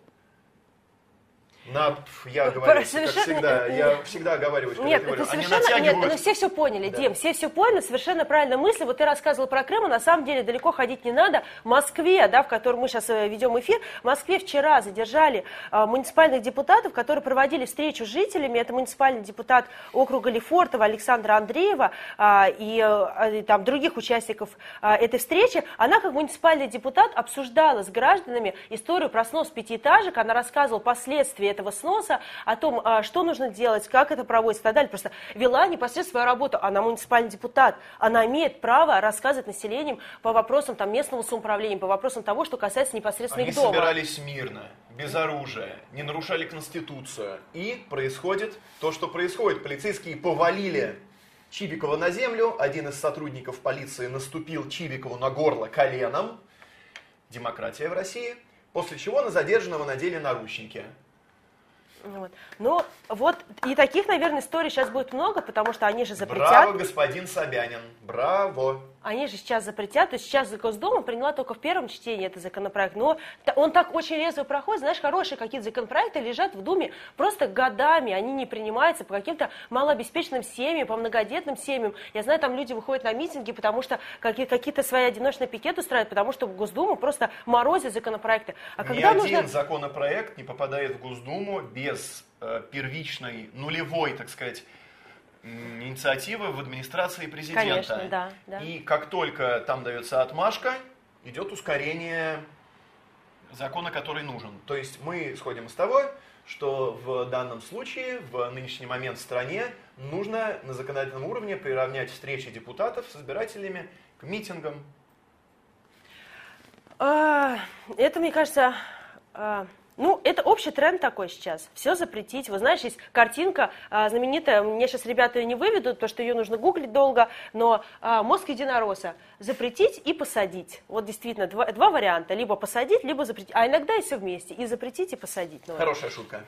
На, я говорю, совершенно... как всегда, я всегда оговариваюсь, когда нет, это говорю. совершенно, нет, ну все все поняли, да. Дим, все все поняли, совершенно правильная мысль. Вот ты рассказывал про Крым, а на самом деле далеко ходить не надо. В Москве, да, в котором мы сейчас э, ведем эфир, в Москве вчера задержали а, муниципальных депутатов, которые проводили встречу с жителями. Это муниципальный депутат округа Лефортова Александра Андреева а, и, а, и там других участников а, этой встречи. Она как муниципальный депутат обсуждала с гражданами историю про снос пятиэтажек. Она рассказывала последствия этого сноса, о том, а, что нужно делать, как это проводится и так далее. Просто вела непосредственно свою работу. Она муниципальный депутат. Она имеет право рассказывать населением по вопросам там, местного самоуправления, по вопросам того, что касается непосредственно Они их дома. Они собирались мирно, без оружия, не нарушали Конституцию. И происходит то, что происходит. Полицейские повалили Чибикова на землю. Один из сотрудников полиции наступил Чибикову на горло коленом. Демократия в России. После чего на задержанного надели наручники. Вот. Ну, вот и таких, наверное, историй сейчас будет много, потому что они же запретят. Браво, господин Собянин, браво. Они же сейчас запретят, то есть сейчас Госдума приняла только в первом чтении этот законопроект, но он так очень резво проходит, знаешь, хорошие какие-то законопроекты лежат в Думе просто годами, они не принимаются по каким-то малообеспеченным семьям, по многодетным семьям. Я знаю, там люди выходят на митинги, потому что какие-то свои одиночные пикеты устраивают, потому что в Госдуму просто морозят законопроекты. А Ни когда один нужно... законопроект не попадает в Госдуму без э, первичной, нулевой, так сказать, инициативы в администрации президента. Конечно, да, да. И как только там дается отмашка, идет ускорение закона, который нужен. То есть мы исходим из того, что в данном случае, в нынешний момент в стране, нужно на законодательном уровне приравнять встречи депутатов с избирателями к митингам. А, это, мне кажется, а, ну, это общий тренд такой сейчас. Все запретить. Вы знаешь, есть картинка а, знаменитая, мне сейчас ребята ее не выведут, потому что ее нужно гуглить долго, но а, мозг единоросса. Запретить и посадить. Вот действительно, два, два варианта. Либо посадить, либо запретить. А иногда и все вместе. И запретить, и посадить. Ну, Хорошая шутка.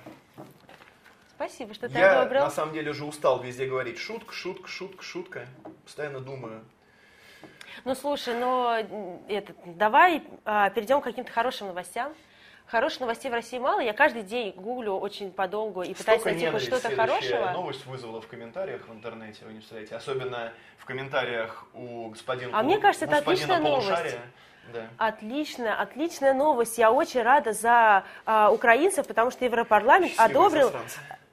Спасибо, что ты Я одобрил. на самом деле уже устал везде говорить шутка, шутка, шутка, шутка. Постоянно думаю. Ну, слушай, но это, давай а, перейдем к каким-то хорошим новостям. Хороших новостей в России мало. Я каждый день гуглю очень подолгу и пытаюсь найти хоть что-то хорошего. новость вызвала в комментариях в интернете, вы не представляете. Особенно в комментариях у господина А мне кажется, это отличная новость. Да. Отличная, отличная новость. Я очень рада за а, украинцев, потому что Европарламент Счастливые одобрил...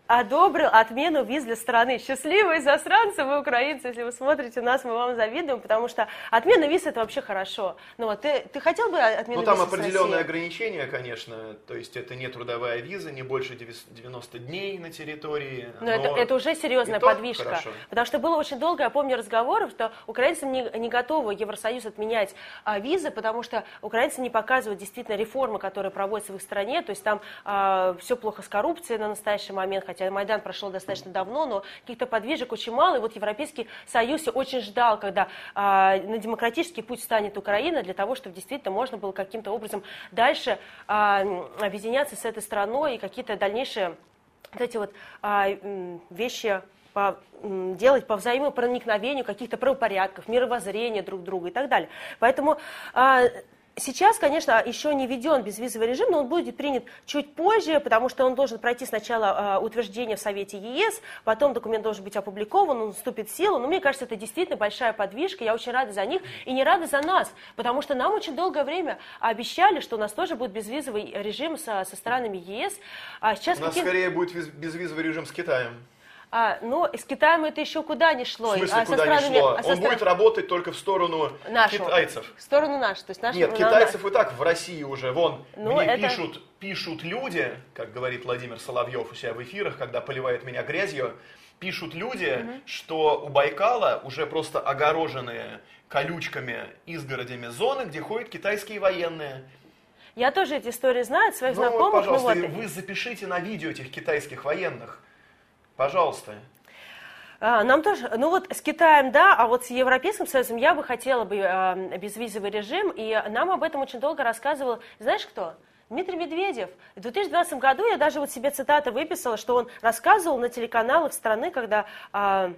Одобрил отмену виз для страны. Счастливые засранцы вы, украинцы, если вы смотрите нас, мы вам завидуем, потому что отмена виз это вообще хорошо. Ну вот ты, ты хотел бы отмену Ну там определенные ограничения, конечно, то есть это не трудовая виза, не больше 90 дней на территории. Но, но это, это уже серьезная подвижка. Хорошо. Потому что было очень долго, я помню разговоры, что украинцы не, не готовы Евросоюз отменять а, визы, потому что украинцы не показывают действительно реформы, которые проводятся в их стране, то есть там а, все плохо с коррупцией на настоящий момент, хотя Майдан прошел достаточно давно, но каких-то подвижек очень мало. И вот Европейский Союз очень ждал, когда а, на демократический путь станет Украина, для того, чтобы действительно можно было каким-то образом дальше а, объединяться с этой страной и какие-то дальнейшие вот эти вот а, вещи по, делать по взаимопроникновению каких-то правопорядков, мировоззрения друг друга и так далее. Поэтому а, Сейчас, конечно, еще не введен безвизовый режим, но он будет принят чуть позже, потому что он должен пройти сначала э, утверждение в Совете ЕС, потом документ должен быть опубликован, он вступит в силу. Но мне кажется, это действительно большая подвижка, я очень рада за них и не рада за нас, потому что нам очень долгое время обещали, что у нас тоже будет безвизовый режим со, со странами ЕС. А сейчас У нас каким- скорее будет виз- безвизовый режим с Китаем. А, но с Китаем это еще куда не шло. В смысле, а куда странами- не шло? а Он стра- будет работать только в сторону нашу. китайцев. В сторону нашу. То есть нашу Нет, на- китайцев и так в России уже, вон, Ну, мне это- пишут, пишут люди, как говорит Владимир Соловьев у себя в эфирах, когда поливает меня грязью, пишут люди, что у Байкала уже просто огороженные колючками, изгородями зоны, где ходят китайские военные. Я тоже эти истории знаю от своих Ну вот, знакомых. пожалуйста, ну, вот. вы запишите на видео этих китайских военных. Пожалуйста. А, Нам тоже, ну вот с Китаем, да, а вот с Европейским Союзом я бы хотела бы э, безвизовый режим, и нам об этом очень долго рассказывал, знаешь кто? Дмитрий Медведев. В 2012 году я даже вот себе цитаты выписала, что он рассказывал на телеканалах страны, когда а,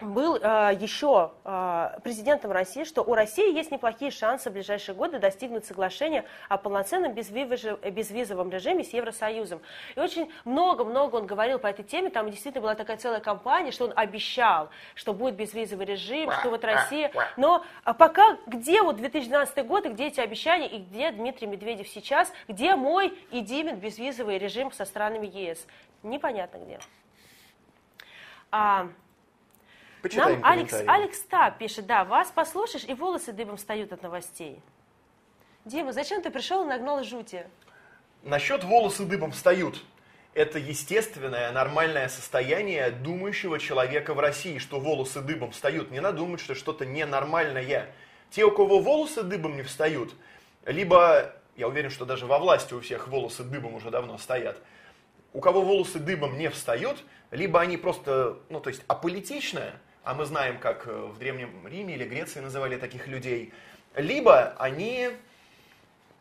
был э, еще э, президентом России, что у России есть неплохие шансы в ближайшие годы достигнуть соглашения о полноценном безвизовом, безвизовом режиме с Евросоюзом. И очень много-много он говорил по этой теме, там действительно была такая целая кампания, что он обещал, что будет безвизовый режим, что вот Россия... Но а пока где вот 2012 год, и где эти обещания, и где Дмитрий Медведев сейчас, где мой и Димин безвизовый режим со странами ЕС? Непонятно где. А, Почитаем нам Алекс. Алекс Та пишет, да, вас послушаешь, и волосы дыбом встают от новостей. Дима, зачем ты пришел и нагнал жути? Насчет волосы дыбом встают. Это естественное, нормальное состояние думающего человека в России, что волосы дыбом встают. Не надо думать, что что-то ненормальное. Те, у кого волосы дыбом не встают, либо, я уверен, что даже во власти у всех волосы дыбом уже давно стоят, у кого волосы дыбом не встают, либо они просто, ну, то есть аполитичные, а мы знаем, как э, в Древнем Риме или Греции называли таких людей, либо они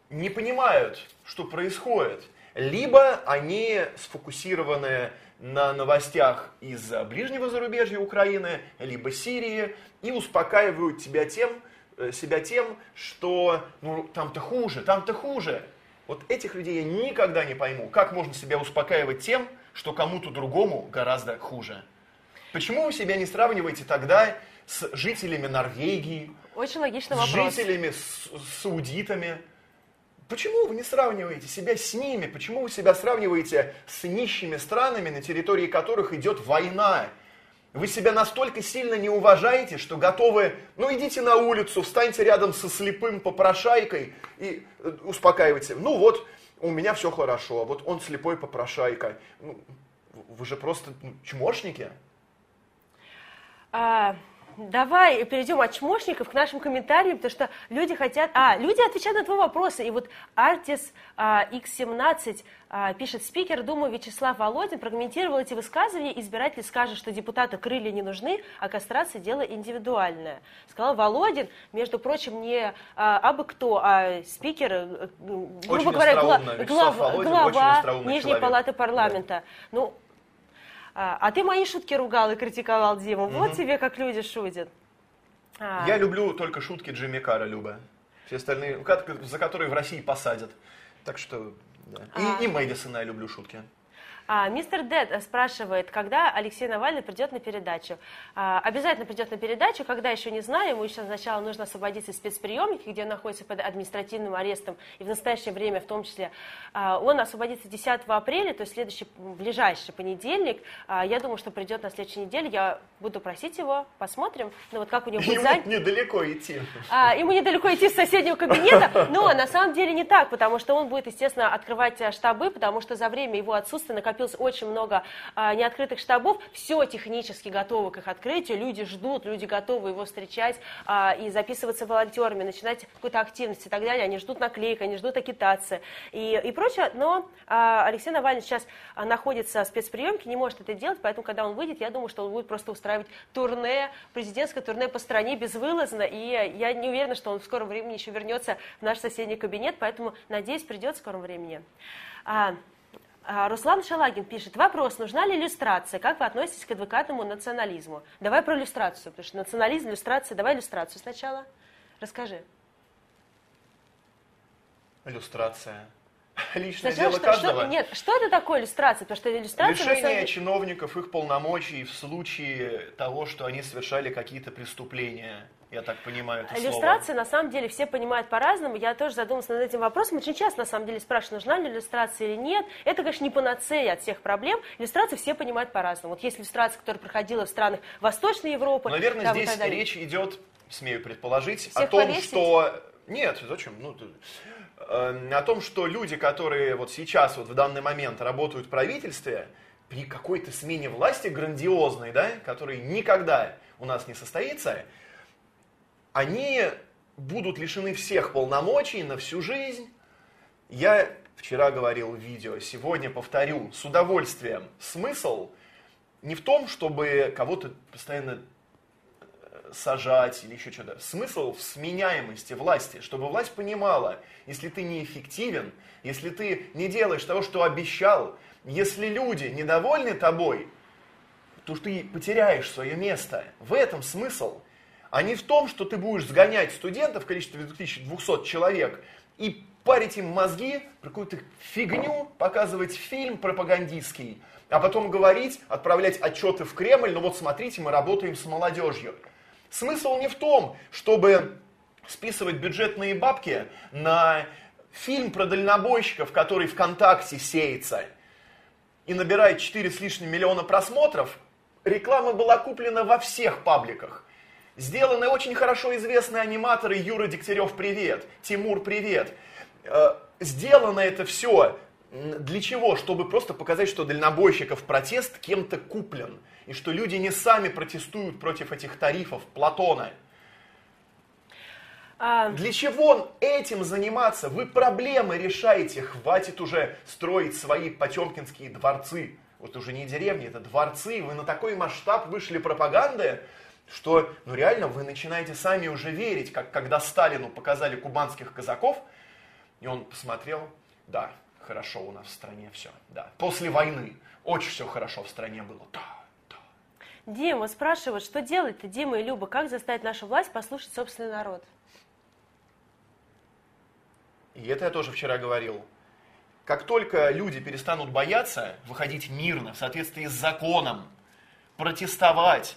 не понимают, что происходит, либо они сфокусированы на новостях из ближнего зарубежья Украины, либо Сирии, и успокаивают тебя тем, э, себя тем, что ну, там-то хуже, там-то хуже. Вот этих людей я никогда не пойму, как можно себя успокаивать тем, что кому-то другому гораздо хуже. Почему вы себя не сравниваете тогда с жителями Норвегии, Очень логичный с вопрос. жителями, с, с саудитами. Почему вы не сравниваете себя с ними? Почему вы себя сравниваете с нищими странами, на территории которых идет война? Вы себя настолько сильно не уважаете, что готовы, ну идите на улицу, встаньте рядом со слепым попрошайкой и э, успокаивайте. Ну вот, у меня все хорошо, вот он слепой попрошайка. Ну, вы же просто ну, чмошники. А, давай перейдем от чмошников к нашим комментариям, потому что люди хотят... А, люди отвечают на твои вопросы. И вот Артис а, X17 а, пишет, спикер Думы Вячеслав Володин прокомментировал эти высказывания, избиратель скажет, что депутаты крылья не нужны, а кастрация дело индивидуальное. Сказал Володин, между прочим, не а, абы кто, а спикер, э, грубо Очень говоря, гла-. Вячеслав глава, Нижней человек. палаты парламента. Ну, а, а ты мои шутки ругал и критиковал Диму. Вот тебе как люди шутят. А, Я люблю только шутки Джимми Карра, Люба. Все остальные, за которые в России посадят. Так что, да. И, и Мэдисона я люблю шутки. А, мистер Дед спрашивает, когда Алексей Навальный придет на передачу. А, обязательно придет на передачу, когда еще не знаю. Ему еще сначала нужно освободиться из спецприемники, где он находится под административным арестом. И в настоящее время, в том числе, а, он освободится 10 апреля, то есть следующий, ближайший понедельник. А, я думаю, что придет на следующей неделе. Я буду просить его, посмотрим. Ну вот как у него будет Ему занято. недалеко идти. А, ему недалеко идти с соседнего кабинета, но на самом деле не так, потому что он будет, естественно, открывать штабы, потому что за время его отсутствия накопилось очень много а, неоткрытых штабов, все технически готово к их открытию, люди ждут, люди готовы его встречать а, и записываться волонтерами, начинать какую-то активность и так далее, они ждут наклеек, они ждут агитации и, и прочее, но а, Алексей Навальный сейчас находится в спецприемке, не может это делать, поэтому, когда он выйдет, я думаю, что он будет просто устраивать турне, президентское турне по стране безвылазно, и я не уверена, что он в скором времени еще вернется в наш соседний кабинет, поэтому, надеюсь, придет в скором времени. А, Руслан Шалагин пишет, вопрос, нужна ли иллюстрация? Как вы относитесь к адвокатному национализму? Давай про иллюстрацию, потому что национализм, иллюстрация, давай иллюстрацию сначала. Расскажи. Иллюстрация. Личное Сначала, дело что, каждого. что, нет, что это такое иллюстрация? Потому что иллюстрация... самом Лишение деле- чиновников их полномочий в случае того, что они совершали какие-то преступления. Я так понимаю это слово. Иллюстрация, на самом деле, все понимают по-разному. Я тоже задумалась над этим вопросом. Очень часто, на самом деле, спрашивают, нужна ли иллюстрация или нет. Это, конечно, не панацея от всех проблем. Иллюстрации все понимают по-разному. Вот есть иллюстрация, которая проходила в странах Восточной Европы. Наверное, там здесь далее. речь идет, смею предположить, Всех о том, повесить? что... Нет, зачем? Ну, э, о том, что люди, которые вот сейчас, вот в данный момент работают в правительстве, при какой-то смене власти грандиозной, да, которой никогда у нас не состоится, они будут лишены всех полномочий на всю жизнь. Я вчера говорил в видео, сегодня повторю с удовольствием. Смысл не в том, чтобы кого-то постоянно э, сажать или еще что-то. Смысл в сменяемости власти, чтобы власть понимала, если ты неэффективен, если ты не делаешь того, что обещал, если люди недовольны тобой, то ты потеряешь свое место. В этом смысл. А не в том, что ты будешь сгонять студентов в количестве 2200 человек и парить им мозги, про какую-то фигню, показывать фильм пропагандистский, а потом говорить, отправлять отчеты в Кремль, ну вот смотрите, мы работаем с молодежью. Смысл не в том, чтобы списывать бюджетные бабки на фильм про дальнобойщиков, который ВКонтакте сеется и набирает 4 с лишним миллиона просмотров, реклама была куплена во всех пабликах. Сделаны очень хорошо известные аниматоры Юра Дегтярев, привет, Тимур, привет. Э, Сделано это все для чего? Чтобы просто показать, что дальнобойщиков протест кем-то куплен. И что люди не сами протестуют против этих тарифов Платона. А, Для чего этим заниматься? Вы проблемы решаете. Хватит уже строить свои потемкинские дворцы. Вот уже не деревни, это дворцы. Вы на такой масштаб вышли пропаганды, что ну реально вы начинаете сами уже верить, как когда Сталину показали кубанских казаков, и он посмотрел, да, хорошо у нас в стране все, да. После войны очень все хорошо в стране было, да, да. Дима спрашивает, что делать-то, Дима и Люба, как заставить нашу власть послушать собственный народ? И это я тоже вчера говорил. Как только люди перестанут бояться выходить мирно, в соответствии с законом, протестовать,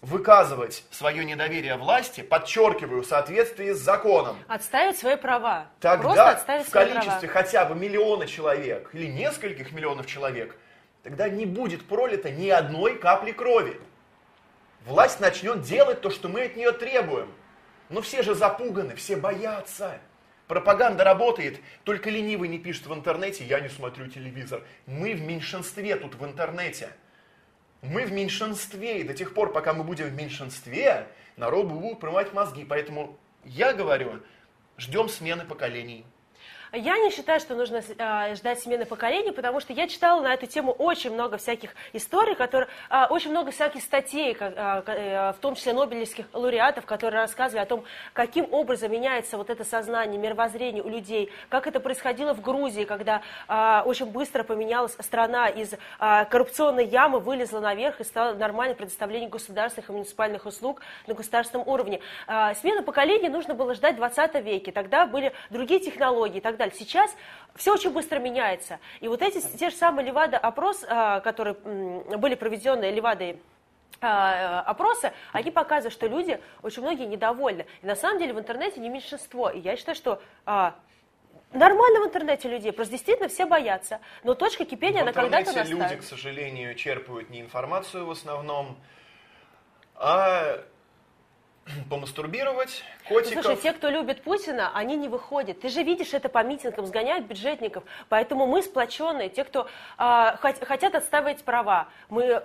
выказывать свое недоверие власти, подчеркиваю, в соответствии с законом, Отставить свои права. Просто тогда отставить в свои количестве права. хотя бы миллиона человек или нескольких миллионов человек, тогда не будет пролито ни одной капли крови. Власть начнет делать то, что мы от нее требуем. Но все же запуганы, все боятся. Пропаганда работает, только ленивый не пишет в интернете, я не смотрю телевизор. Мы в меньшинстве тут в интернете. Мы в меньшинстве, и до тех пор, пока мы будем в меньшинстве, народу будут промывать мозги. Поэтому я говорю, ждем смены поколений. Я не считаю, что нужно э, ждать смены поколений, потому что я читала на эту тему очень много всяких историй, которые, э, очень много всяких статей, как, э, э, в том числе нобелевских лауреатов, которые рассказывали о том, каким образом меняется вот это сознание, мировоззрение у людей, как это происходило в Грузии, когда очень быстро поменялась страна из коррупционной ямы, вылезла наверх и стало нормальное предоставление государственных и муниципальных услуг на государственном уровне. Смену поколений нужно было ждать в 20 веке, тогда были другие технологии и так далее. Сейчас все очень быстро меняется. И вот эти те же самые Левада-опрос, а, которые были проведены Левадой а, опросы, они показывают, что люди, очень многие недовольны. И на самом деле в интернете не меньшинство. И я считаю, что а, нормально в интернете людей, просто действительно все боятся. Но точка кипения, она в когда-то интернете люди, настанет. к сожалению, черпают не информацию в основном, а помастурбировать, котиков. Слушай, те, кто любит Путина, они не выходят. Ты же видишь это по митингам, сгоняют бюджетников. Поэтому мы сплоченные, те, кто хот- хотят отстаивать права. Мы,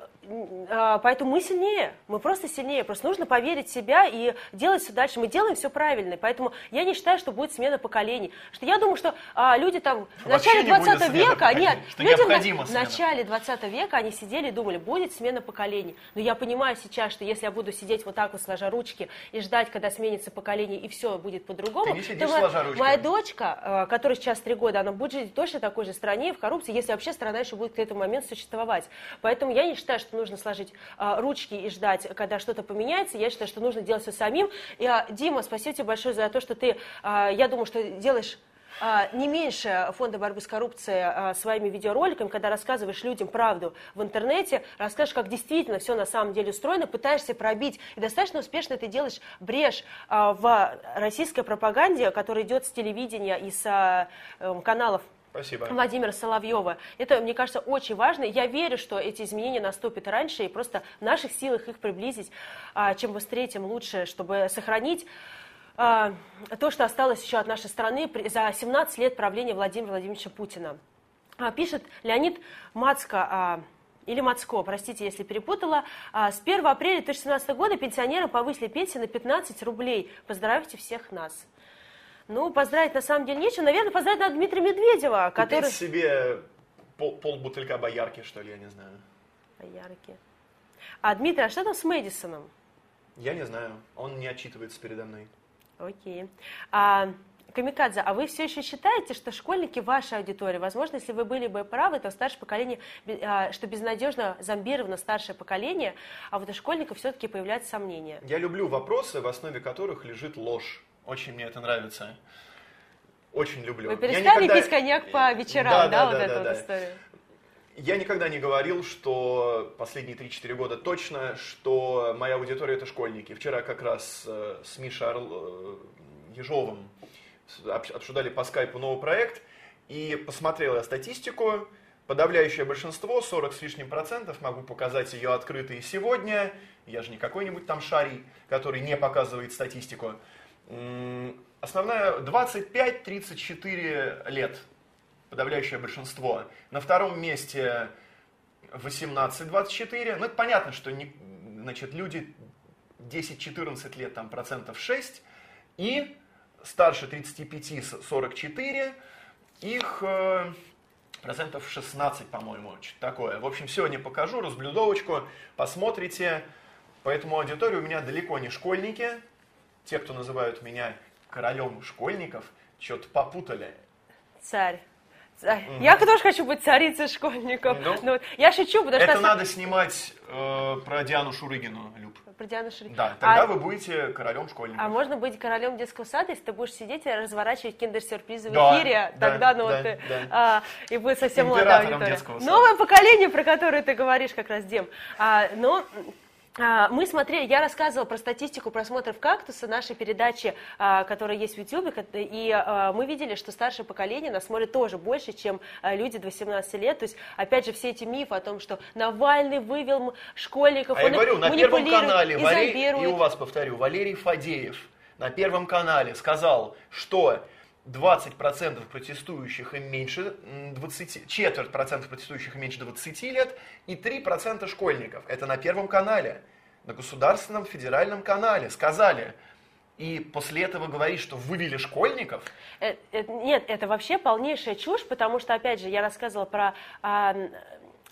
а, поэтому мы сильнее, мы просто сильнее. Просто нужно поверить в себя и делать все дальше. Мы делаем все правильно. Поэтому я не считаю, что будет смена поколений. Что я думаю, что а, люди там в начале не будет 20 смены века, нет, люди в на- в начале 20 века они сидели и думали, будет смена поколений. Но я понимаю сейчас, что если я буду сидеть вот так вот, сложа ручки, и ждать, когда сменится поколение, и все будет по-другому, то моя, моя дочка, э, которой сейчас три года, она будет жить в точно такой же стране, в коррупции, если вообще страна еще будет к этому моменту существовать. Поэтому я не считаю, что нужно сложить э, ручки и ждать, когда что-то поменяется. Я считаю, что нужно делать все самим. И, э, Дима, спасибо тебе большое за то, что ты, я думаю, что делаешь не меньше фонда борьбы с коррупцией а, своими видеороликами, когда рассказываешь людям правду в интернете, расскажешь, как действительно все на самом деле устроено, пытаешься пробить, и достаточно успешно ты делаешь брешь а, в российской пропаганде, которая идет с телевидения и с а, эм, каналов Спасибо. Владимира Соловьева. Это, мне кажется, очень важно. Я верю, что эти изменения наступят раньше, и просто в наших силах их приблизить. А, Чем быстрее, тем лучше, чтобы сохранить а, то, что осталось еще от нашей страны за 17 лет правления Владимира Владимировича Путина. А, Пишет Леонид Мацко, а, или Мацко, простите, если перепутала. А, С 1 апреля 2017 года пенсионерам повысили пенсии на 15 рублей. Поздравьте всех нас. Ну, поздравить на самом деле нечего. Наверное, поздравить надо Дмитрия Медведева, который... Купить себе пол, полбутылька боярки, что ли, я не знаю. Яркий. А, Дмитрий, а что там с Мэдисоном? Я не знаю. Он не отчитывается передо мной. Окей. А, Камикадзе, а вы все еще считаете, что школьники ваша аудитория? Возможно, если вы были бы правы, то старшее поколение, а, что безнадежно зомбировано старшее поколение, а вот у школьников все-таки появляются сомнения. Я люблю вопросы, в основе которых лежит ложь. Очень мне это нравится. Очень люблю. Вы перестали никогда- пить коньяк по вечерам, да, вот да, эта да, вот да. история? Я никогда не говорил, что последние 3-4 года точно, что моя аудитория это школьники. Вчера как раз э, с Мишей Орл- э, Ежовым обсуждали по скайпу новый проект, и посмотрел я статистику. Подавляющее большинство, 40 с лишним процентов, могу показать ее открыто сегодня. Я же не какой-нибудь там шарий, который не показывает статистику. Основная 25-34 лет подавляющее большинство. На втором месте 18-24. Ну, это понятно, что не, значит, люди 10-14 лет, там процентов 6. И старше 35-44, их э, процентов 16, по-моему, что-то такое. В общем, сегодня покажу, разблюдовочку, посмотрите. Поэтому аудитория у меня далеко не школьники. Те, кто называют меня королем школьников, что-то попутали. Царь. Я тоже хочу быть царицей школьников. Ну. Ну, вот я шучу, потому Это что... надо снимать э, про Диану Шурыгину, Люб. Про Диану Шурыгину. Да, тогда А- вы будете королем школьников. А можно быть королем детского сада, если ты будешь сидеть и разворачивать киндер-сюрпризы в Да, эфире, да, тогда, ну да, вот, ты, да. а, и будет совсем молодая аудитория. Новое поколение, про которое ты говоришь как раз, Дим. А, но а, мы смотрели, я рассказывала про статистику просмотров «Кактуса», нашей передачи, а, которая есть в YouTube, и а, мы видели, что старшее поколение нас смотрит тоже больше, чем а, люди до 18 лет. То есть, опять же, все эти мифы о том, что Навальный вывел школьников, А я он их говорю, на Первом канале, Валерий, и у вас повторю, Валерий Фадеев на Первом канале сказал, что 20% протестующих им меньше м, 20, четверть процентов протестующих им меньше 20 лет и 3% школьников. Это на Первом канале, на государственном федеральном канале. Сказали. И после этого говорить, что вывели школьников, Э, э, Нет, это вообще полнейшая чушь, потому что, опять же, я рассказывала про а,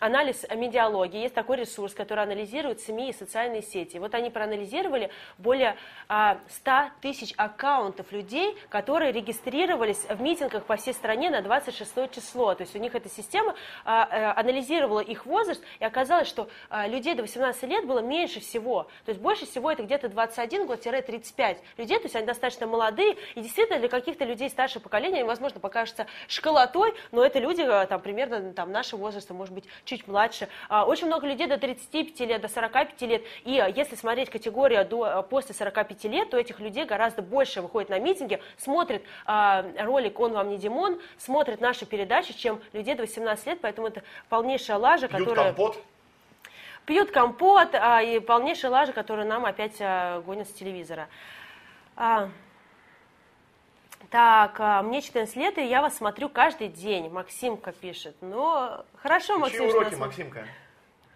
анализ медиалогии. Есть такой ресурс, который анализирует СМИ и социальные сети. Вот они проанализировали более а, 100 тысяч аккаунтов людей, которые регистрировались в митингах по всей стране на 26 число. То есть у них эта система а, э, анализировала их возраст, и оказалось, что а, людей до 18 лет было меньше всего. То есть больше всего это где-то 21 год-35 людей, то есть они достаточно молодые, и действительно для каких-то людей старшего поколения, они, возможно, покажутся школотой, но это люди а, там, примерно там, нашего возраста, может быть, чуть младше. А, Очень много людей до 35 лет, до 45 лет, и а, если смотреть категорию до, а, после 45 лет, то этих людей гораздо больше выходит на митинги, смотрит ролик «Он вам не Димон», смотрит наши передачи, чем людей до 18 лет, поэтому это полнейшая лажа, пьют которая... компот. Пьют компот а, и полнейшая лажа, которую нам опять а, гонят с телевизора. А, так, а, мне 14 лет, и я вас смотрю каждый день, Максимка пишет. Ну, хорошо, Чьи Максим, что уроки, Максимка?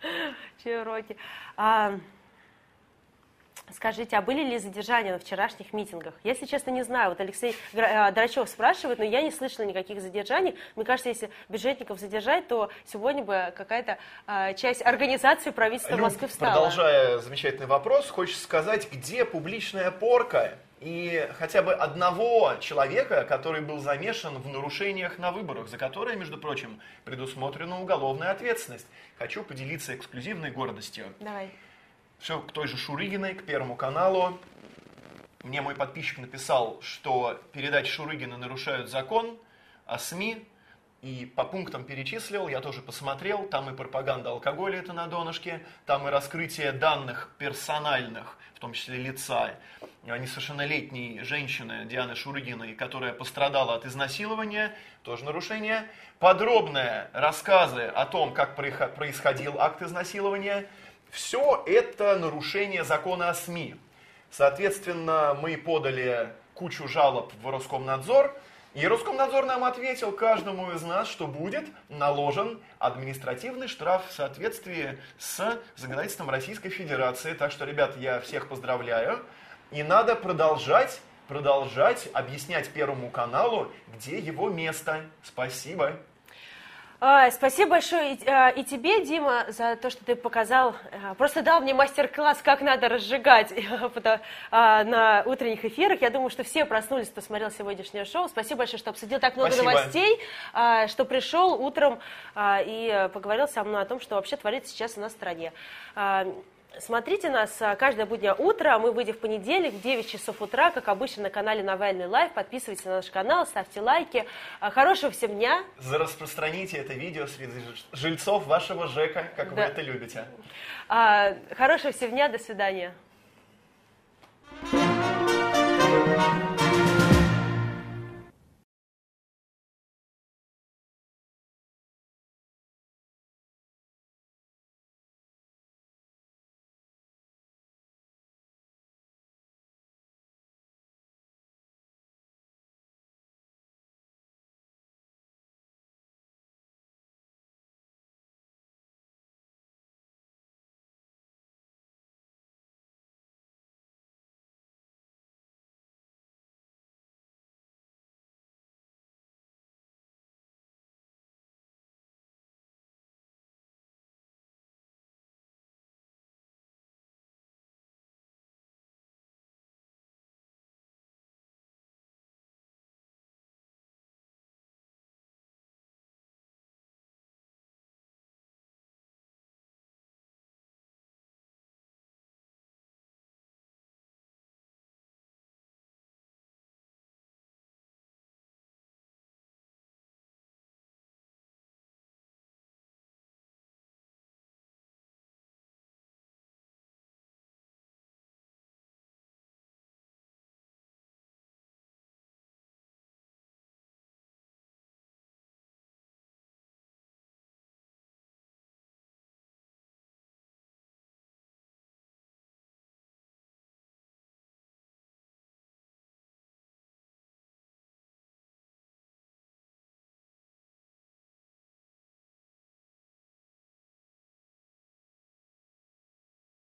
Чьи уроки? А, Скажите, а были ли задержания на вчерашних митингах? Если честно, не знаю. Вот Алексей э, Драчев спрашивает, но я не слышала никаких задержаний. Мне кажется, если бюджетников задержать, то сегодня бы какая-то а, часть организации правительства Люб, Москвы встала. продолжая замечательный вопрос, хочешь сказать, где публичная порка и хотя бы одного человека, который был замешан в нарушениях на выборах, за которые, между прочим, предусмотрена уголовная ответственность. Хочу поделиться эксклюзивной гордостью. Давай. Все к той же Шурыгиной, к Первому каналу. Мне мой подписчик написал, что передачи Шурыгина нарушают закон о СМИ, и по пунктам перечислил, я тоже посмотрел, там и пропаганда алкоголя это на донышке, там и раскрытие данных персональных, в том числе лица несовершеннолетней женщины Дианы Шурыгиной, которая пострадала от изнасилования, тоже нарушение. Подробные рассказы о том, как происходил акт изнасилования, все это нарушение закона о СМИ. Соответственно, мы подали кучу жалоб в Роскомнадзор, и Роскомнадзор нам ответил каждому из нас, что будет наложен административный штраф в соответствии с законодательством Российской Федерации. Так что, ребят, я всех поздравляю. И надо продолжать, продолжать объяснять Первому каналу, где его место. Спасибо. А, спасибо большое и, а, и тебе, Дима, за то, что ты показал, а, просто дал мне мастер-класс, как надо разжигать на утренних эфирах. Я думаю, что все проснулись, кто смотрел сегодняшнее шоу. Спасибо большое, что обсудил так много Спасибо. новостей, что пришел утром и поговорил со мной о том, что вообще творится сейчас у нас в стране. Смотрите нас а, каждое буднее утро. Мы выйдем в понедельник в 9 часов утра, как обычно, на канале Навальный Лайв. Подписывайтесь на наш канал, ставьте лайки. А, хорошего всем дня. За распространите это видео среди жильцов вашего ЖЭКа, как да. вы это любите. А, хорошего всем дня. До свидания. thank you